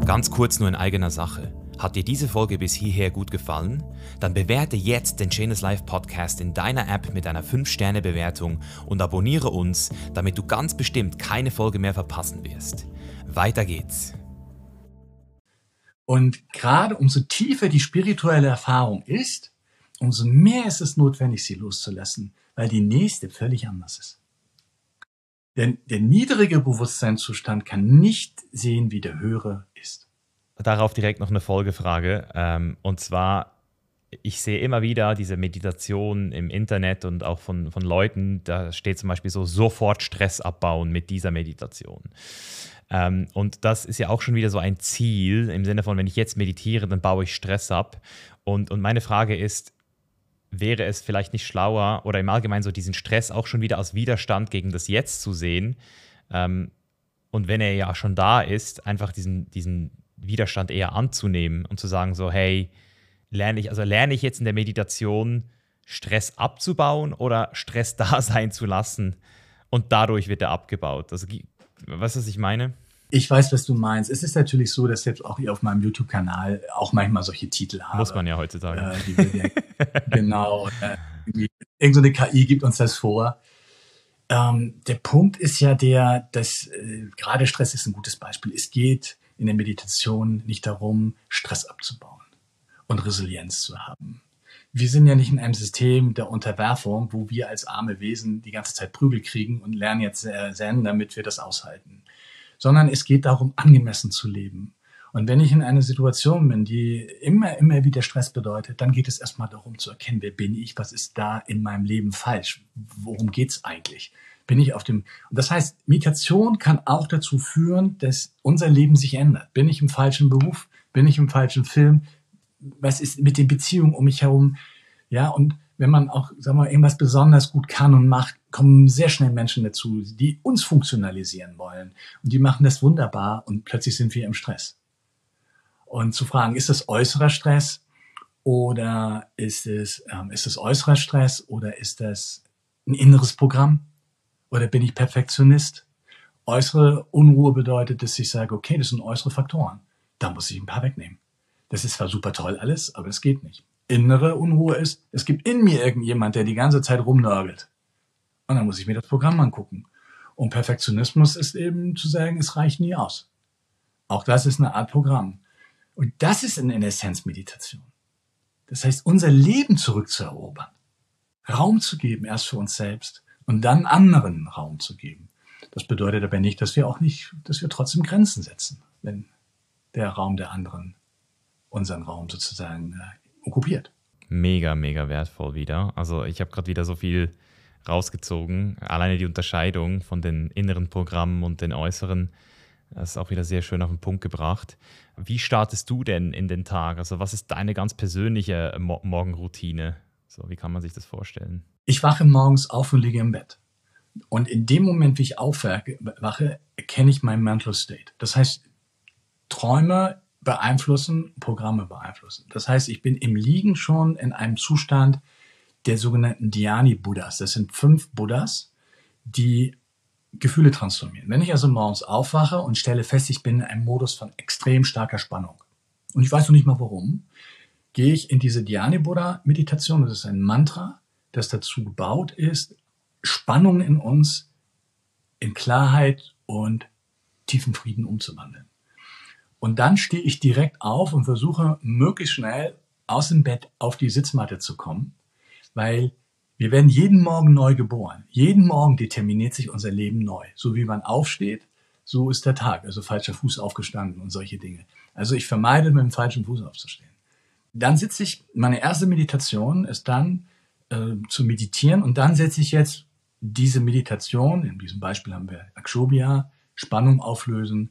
Ganz kurz nur in eigener Sache. Hat dir diese Folge bis hierher gut gefallen? Dann bewerte jetzt den Chainless Life Podcast in deiner App mit einer 5-Sterne-Bewertung und abonniere uns, damit du ganz bestimmt keine Folge mehr verpassen wirst. Weiter geht's. Und gerade umso tiefer die spirituelle Erfahrung ist, umso mehr ist es notwendig, sie loszulassen, weil die nächste völlig anders ist. Denn der niedrige Bewusstseinszustand kann nicht sehen, wie der höhere ist. Darauf direkt noch eine Folgefrage. Ähm, und zwar, ich sehe immer wieder diese Meditation im Internet und auch von, von Leuten, da steht zum Beispiel so, sofort Stress abbauen mit dieser Meditation. Ähm, und das ist ja auch schon wieder so ein Ziel im Sinne von, wenn ich jetzt meditiere, dann baue ich Stress ab. Und, und meine Frage ist, wäre es vielleicht nicht schlauer oder im Allgemeinen so diesen Stress auch schon wieder als Widerstand gegen das Jetzt zu sehen? Ähm, und wenn er ja schon da ist, einfach diesen, diesen Widerstand eher anzunehmen und zu sagen so, hey, lerne ich, also lerne ich jetzt in der Meditation Stress abzubauen oder Stress da sein zu lassen und dadurch wird er abgebaut. Also Weißt du, was ich meine? Ich weiß, was du meinst. Es ist natürlich so, dass jetzt auch hier auf meinem YouTube-Kanal auch manchmal solche Titel haben. Muss man ja heutzutage. Äh, genau. Äh, irgendeine KI gibt uns das vor. Ähm, der Punkt ist ja der, dass äh, gerade Stress ist ein gutes Beispiel. Es geht in der Meditation nicht darum, Stress abzubauen und Resilienz zu haben wir sind ja nicht in einem System der Unterwerfung, wo wir als arme Wesen die ganze Zeit Prügel kriegen und lernen jetzt äh, Zen, damit wir das aushalten. Sondern es geht darum, angemessen zu leben. Und wenn ich in einer Situation bin, die immer, immer wieder Stress bedeutet, dann geht es erstmal darum zu erkennen, wer bin ich, was ist da in meinem Leben falsch, worum geht's eigentlich? Bin ich auf dem, und das heißt, Meditation kann auch dazu führen, dass unser Leben sich ändert. Bin ich im falschen Beruf? Bin ich im falschen Film? was ist mit den Beziehungen um mich herum. Ja, und wenn man auch, sagen wir, irgendwas besonders gut kann und macht, kommen sehr schnell Menschen dazu, die uns funktionalisieren wollen. Und die machen das wunderbar und plötzlich sind wir im Stress. Und zu fragen, ist das äußerer Stress oder ist es, ähm, ist es äußerer Stress oder ist das ein inneres Programm oder bin ich Perfektionist? Äußere Unruhe bedeutet, dass ich sage, okay, das sind äußere Faktoren. Da muss ich ein paar wegnehmen. Das ist zwar super toll alles, aber es geht nicht. Innere Unruhe ist, es gibt in mir irgendjemand, der die ganze Zeit rumnörgelt. Und dann muss ich mir das Programm angucken. Und Perfektionismus ist eben zu sagen, es reicht nie aus. Auch das ist eine Art Programm. Und das ist in Essenz Meditation. Das heißt, unser Leben zurückzuerobern. Raum zu geben, erst für uns selbst und dann anderen Raum zu geben. Das bedeutet aber nicht, dass wir auch nicht, dass wir trotzdem Grenzen setzen. Wenn der Raum der anderen unseren Raum sozusagen äh, okkupiert. Mega, mega wertvoll wieder. Also ich habe gerade wieder so viel rausgezogen. Alleine die Unterscheidung von den inneren Programmen und den äußeren, das ist auch wieder sehr schön auf den Punkt gebracht. Wie startest du denn in den Tag? Also was ist deine ganz persönliche Mo Morgenroutine? So, wie kann man sich das vorstellen? Ich wache morgens auf und liege im Bett. Und in dem Moment, wie ich aufwache, erkenne ich meinen Mental State. Das heißt, Träume beeinflussen, Programme beeinflussen. Das heißt, ich bin im Liegen schon in einem Zustand der sogenannten Dhyani-Buddhas. Das sind fünf Buddhas, die Gefühle transformieren. Wenn ich also morgens aufwache und stelle fest, ich bin in einem Modus von extrem starker Spannung und ich weiß noch nicht mal warum, gehe ich in diese Dhyani-Buddha-Meditation. Das ist ein Mantra, das dazu gebaut ist, Spannung in uns in Klarheit und tiefen Frieden umzuwandeln. Und dann stehe ich direkt auf und versuche möglichst schnell aus dem Bett auf die Sitzmatte zu kommen, weil wir werden jeden Morgen neu geboren. Jeden Morgen determiniert sich unser Leben neu. So wie man aufsteht, so ist der Tag. Also falscher Fuß aufgestanden und solche Dinge. Also ich vermeide, mit dem falschen Fuß aufzustehen. Dann sitze ich, meine erste Meditation ist dann äh, zu meditieren und dann setze ich jetzt diese Meditation, in diesem Beispiel haben wir Akshobhya, Spannung auflösen,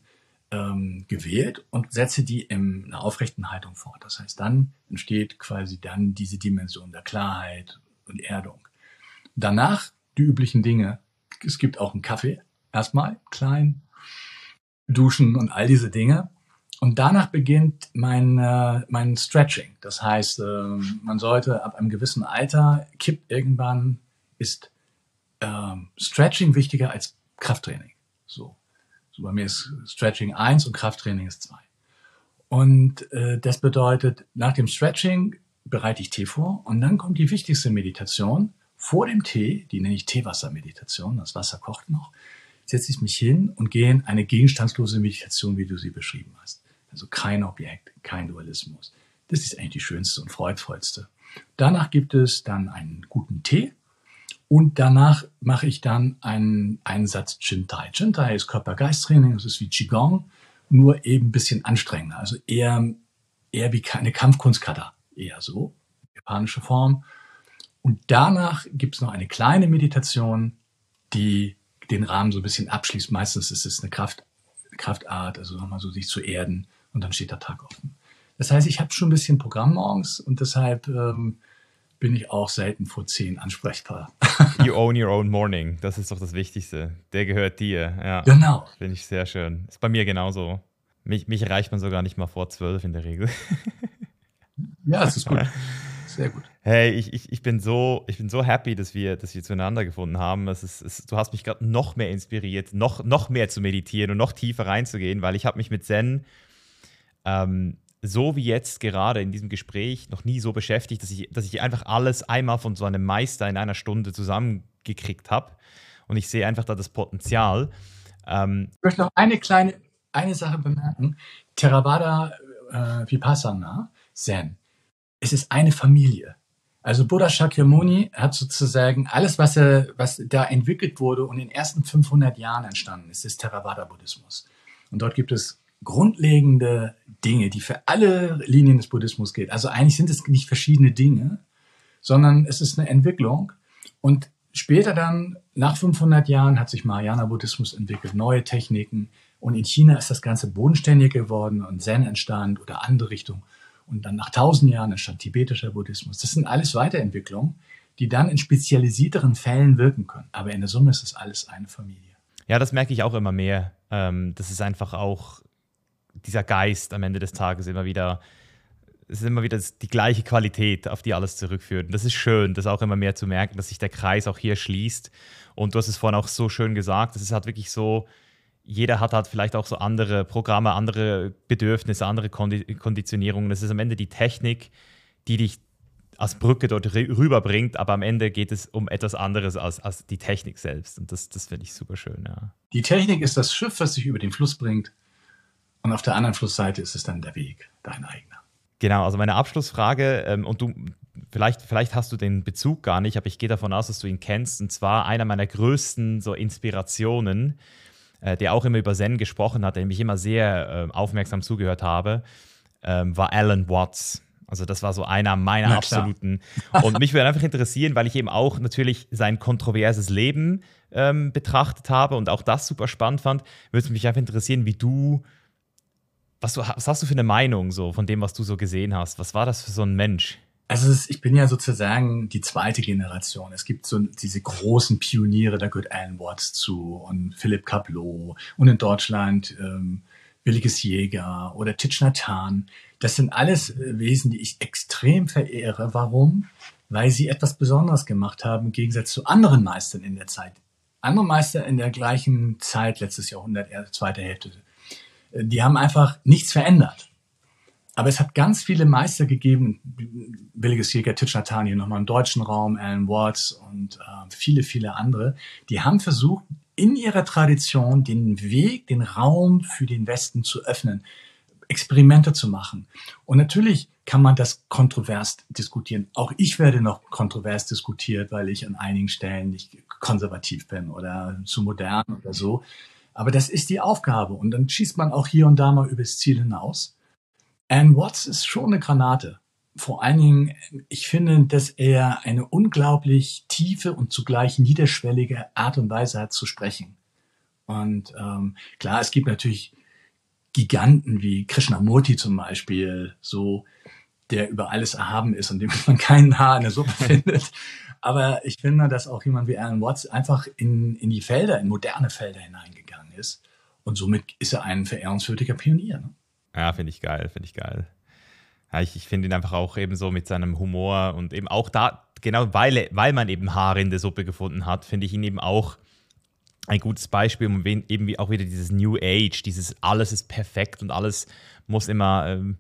ähm, gewählt und setze die in einer aufrechten Haltung fort. Das heißt, dann entsteht quasi dann diese Dimension der Klarheit und Erdung. Danach die üblichen Dinge. Es gibt auch einen Kaffee, erstmal klein, duschen und all diese Dinge. Und danach beginnt mein, äh, mein Stretching. Das heißt, äh, man sollte ab einem gewissen Alter, kippt irgendwann, ist äh, Stretching wichtiger als Krafttraining. So. So bei mir ist Stretching eins und Krafttraining ist zwei. Und äh, das bedeutet, nach dem Stretching bereite ich Tee vor und dann kommt die wichtigste Meditation. Vor dem Tee, die nenne ich Teewassermeditation, das Wasser kocht noch, setze ich mich hin und gehe in eine gegenstandslose Meditation, wie du sie beschrieben hast. Also kein Objekt, kein Dualismus. Das ist eigentlich die schönste und freudvollste. Danach gibt es dann einen guten Tee und danach mache ich dann einen Einsatz Chintai. Chintai ist Körper-Geist-Training, das ist wie Qigong, nur eben ein bisschen anstrengender. Also eher, eher wie eine Kampfkunstkata, eher so, japanische Form. Und danach gibt es noch eine kleine Meditation, die den Rahmen so ein bisschen abschließt. Meistens ist es eine Kraft, Kraftart, also nochmal so sich zu erden und dann steht der Tag offen. Das heißt, ich habe schon ein bisschen Programm morgens und deshalb ähm, bin ich auch selten vor zehn ansprechbar. you own your own morning, das ist doch das Wichtigste. Der gehört dir. Ja. Genau. Finde ich sehr schön. Ist bei mir genauso. Mich, mich erreicht man sogar nicht mal vor zwölf in der Regel. ja, es ist gut. Sehr gut. Hey, ich, ich, ich, bin so, ich bin so happy, dass wir, dass wir zueinander gefunden haben. Es ist, es, du hast mich gerade noch mehr inspiriert, noch, noch mehr zu meditieren und noch tiefer reinzugehen, weil ich habe mich mit Zen ähm, so wie jetzt gerade in diesem Gespräch noch nie so beschäftigt, dass ich, dass ich einfach alles einmal von so einem Meister in einer Stunde zusammengekriegt habe. Und ich sehe einfach da das Potenzial. Ähm ich möchte noch eine kleine eine Sache bemerken. Theravada äh, Vipassana, Zen, es ist eine Familie. Also Buddha Shakyamuni hat sozusagen alles, was, er, was da entwickelt wurde und in den ersten 500 Jahren entstanden ist, ist Theravada-Buddhismus. Und dort gibt es grundlegende Dinge, die für alle Linien des Buddhismus gilt. Also eigentlich sind es nicht verschiedene Dinge, sondern es ist eine Entwicklung. Und später dann, nach 500 Jahren, hat sich Mahayana-Buddhismus entwickelt, neue Techniken. Und in China ist das Ganze bodenständig geworden und Zen entstand oder andere Richtungen. Und dann nach 1000 Jahren entstand tibetischer Buddhismus. Das sind alles Weiterentwicklungen, die dann in spezialisierteren Fällen wirken können. Aber in der Summe ist es alles eine Familie. Ja, das merke ich auch immer mehr. Ähm, das ist einfach auch dieser Geist am Ende des Tages immer wieder, es ist immer wieder die gleiche Qualität, auf die alles zurückführt. Und das ist schön, das auch immer mehr zu merken, dass sich der Kreis auch hier schließt. Und du hast es vorhin auch so schön gesagt, das ist halt wirklich so, jeder hat halt vielleicht auch so andere Programme, andere Bedürfnisse, andere Kondi Konditionierungen. Das ist am Ende die Technik, die dich als Brücke dort rüberbringt, aber am Ende geht es um etwas anderes als, als die Technik selbst. Und das, das finde ich super schön, ja. Die Technik ist das Schiff, was dich über den Fluss bringt. Und auf der anderen Flussseite ist es dann der Weg, dein eigener. Genau, also meine Abschlussfrage, ähm, und du, vielleicht, vielleicht hast du den Bezug gar nicht, aber ich gehe davon aus, dass du ihn kennst. Und zwar einer meiner größten so Inspirationen äh, der auch immer über Zen gesprochen hat, dem ich immer sehr äh, aufmerksam zugehört habe, ähm, war Alan Watts. Also das war so einer meiner absoluten. Und mich würde einfach interessieren, weil ich eben auch natürlich sein kontroverses Leben ähm, betrachtet habe und auch das super spannend fand, würde es mich einfach interessieren, wie du was, du, was hast du für eine Meinung so von dem, was du so gesehen hast? Was war das für so ein Mensch? Also ich bin ja sozusagen die zweite Generation. Es gibt so diese großen Pioniere, da gehört Alan Watts zu und Philipp Kaplow und in Deutschland ähm, Williges Jäger oder Thich Nhat Hanh. Das sind alles äh, Wesen, die ich extrem verehre. Warum? Weil sie etwas Besonderes gemacht haben im Gegensatz zu anderen Meistern in der Zeit. Andere Meister in der gleichen Zeit, letztes Jahrhundert, zweite Hälfte die haben einfach nichts verändert. Aber es hat ganz viele Meister gegeben, Williges Jäger, Titch Nathan nochmal im deutschen Raum, Alan Watts und äh, viele, viele andere, die haben versucht, in ihrer Tradition den Weg, den Raum für den Westen zu öffnen, Experimente zu machen. Und natürlich kann man das kontrovers diskutieren. Auch ich werde noch kontrovers diskutiert, weil ich an einigen Stellen nicht konservativ bin oder zu modern oder so. Aber das ist die Aufgabe und dann schießt man auch hier und da mal übers Ziel hinaus. Ann Watts ist schon eine Granate. Vor allen Dingen, ich finde, dass er eine unglaublich tiefe und zugleich niederschwellige Art und Weise hat zu sprechen. Und ähm, klar, es gibt natürlich Giganten wie Krishnamurti zum Beispiel, so der über alles erhaben ist und dem man keinen Haar in der Suppe findet. Aber ich finde, dass auch jemand wie Alan Watts einfach in, in die Felder, in moderne Felder hineingeht ist. Und somit ist er ein verehrungswürdiger Pionier. Ne? Ja, finde ich geil, finde ich geil. Ja, ich, ich finde ihn einfach auch eben so mit seinem Humor und eben auch da, genau weil, weil man eben Haare in der Suppe gefunden hat, finde ich ihn eben auch ein gutes Beispiel, um eben auch wieder dieses New Age, dieses alles ist perfekt und alles muss immer ähm,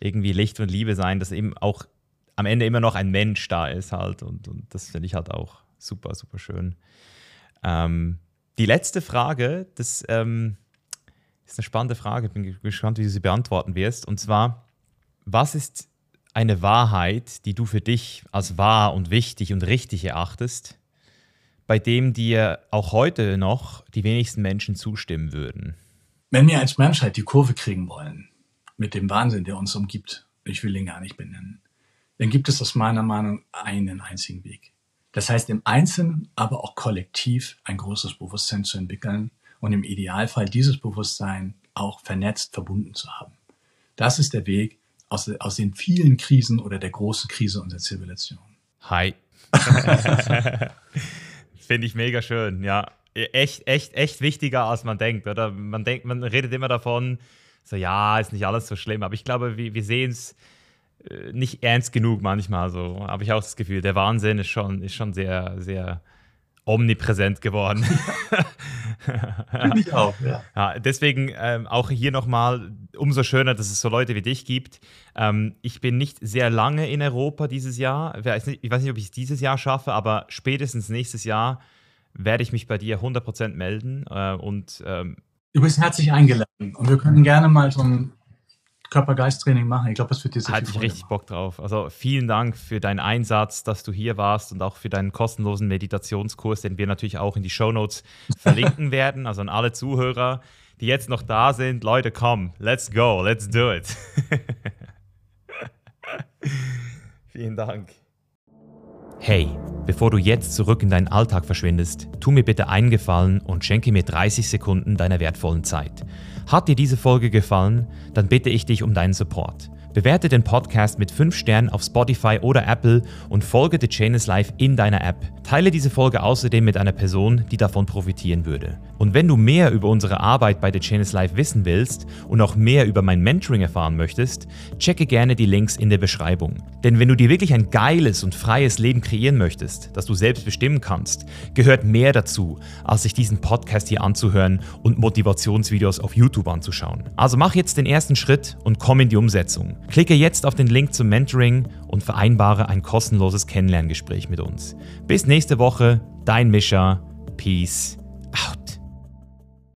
irgendwie Licht und Liebe sein, dass eben auch am Ende immer noch ein Mensch da ist halt und, und das finde ich halt auch super, super schön. Ähm, die letzte Frage, das ähm, ist eine spannende Frage, ich bin gespannt, wie du sie beantworten wirst. Und zwar, was ist eine Wahrheit, die du für dich als wahr und wichtig und richtig erachtest, bei dem dir auch heute noch die wenigsten Menschen zustimmen würden? Wenn wir als Menschheit die Kurve kriegen wollen, mit dem Wahnsinn, der uns umgibt, ich will ihn gar nicht benennen, dann gibt es aus meiner Meinung einen einzigen Weg. Das heißt, im Einzelnen, aber auch kollektiv ein großes Bewusstsein zu entwickeln und im Idealfall dieses Bewusstsein auch vernetzt, verbunden zu haben. Das ist der Weg aus, aus den vielen Krisen oder der großen Krise unserer Zivilisation. Hi. Finde ich mega schön, ja. Echt, echt, echt wichtiger, als man denkt, oder? Man denkt, man redet immer davon, so, ja, ist nicht alles so schlimm, aber ich glaube, wir, wir sehen es nicht ernst genug manchmal. So habe ich auch das Gefühl. Der Wahnsinn ist schon, ist schon sehr, sehr omnipräsent geworden. Finde ich auch, ja. ja deswegen ähm, auch hier nochmal, umso schöner, dass es so Leute wie dich gibt. Ähm, ich bin nicht sehr lange in Europa dieses Jahr. Ich weiß nicht, ich weiß nicht ob ich es dieses Jahr schaffe, aber spätestens nächstes Jahr werde ich mich bei dir 100% melden. Äh, und, ähm, du bist herzlich eingeladen und wir können gerne mal so ein Körper-Geist-Training machen. Ich glaube, das wird dir sehr Hatte ich richtig machen. Bock drauf. Also vielen Dank für deinen Einsatz, dass du hier warst und auch für deinen kostenlosen Meditationskurs, den wir natürlich auch in die Show Notes verlinken werden. Also an alle Zuhörer, die jetzt noch da sind. Leute, komm, let's go, let's do it. vielen Dank. Hey, bevor du jetzt zurück in deinen Alltag verschwindest, tu mir bitte einen Gefallen und schenke mir 30 Sekunden deiner wertvollen Zeit. Hat dir diese Folge gefallen, dann bitte ich dich um deinen Support. Bewerte den Podcast mit 5 Sternen auf Spotify oder Apple und folge The Chain is Life in deiner App. Teile diese Folge außerdem mit einer Person, die davon profitieren würde. Und wenn du mehr über unsere Arbeit bei The Chain is Life wissen willst und auch mehr über mein Mentoring erfahren möchtest, checke gerne die Links in der Beschreibung. Denn wenn du dir wirklich ein geiles und freies Leben kreieren möchtest, das du selbst bestimmen kannst, gehört mehr dazu, als sich diesen Podcast hier anzuhören und Motivationsvideos auf YouTube anzuschauen. Also mach jetzt den ersten Schritt und komm in die Umsetzung. Klicke jetzt auf den Link zum Mentoring und vereinbare ein kostenloses Kennenlerngespräch mit uns. Bis nächste Woche, dein Mischa. Peace out.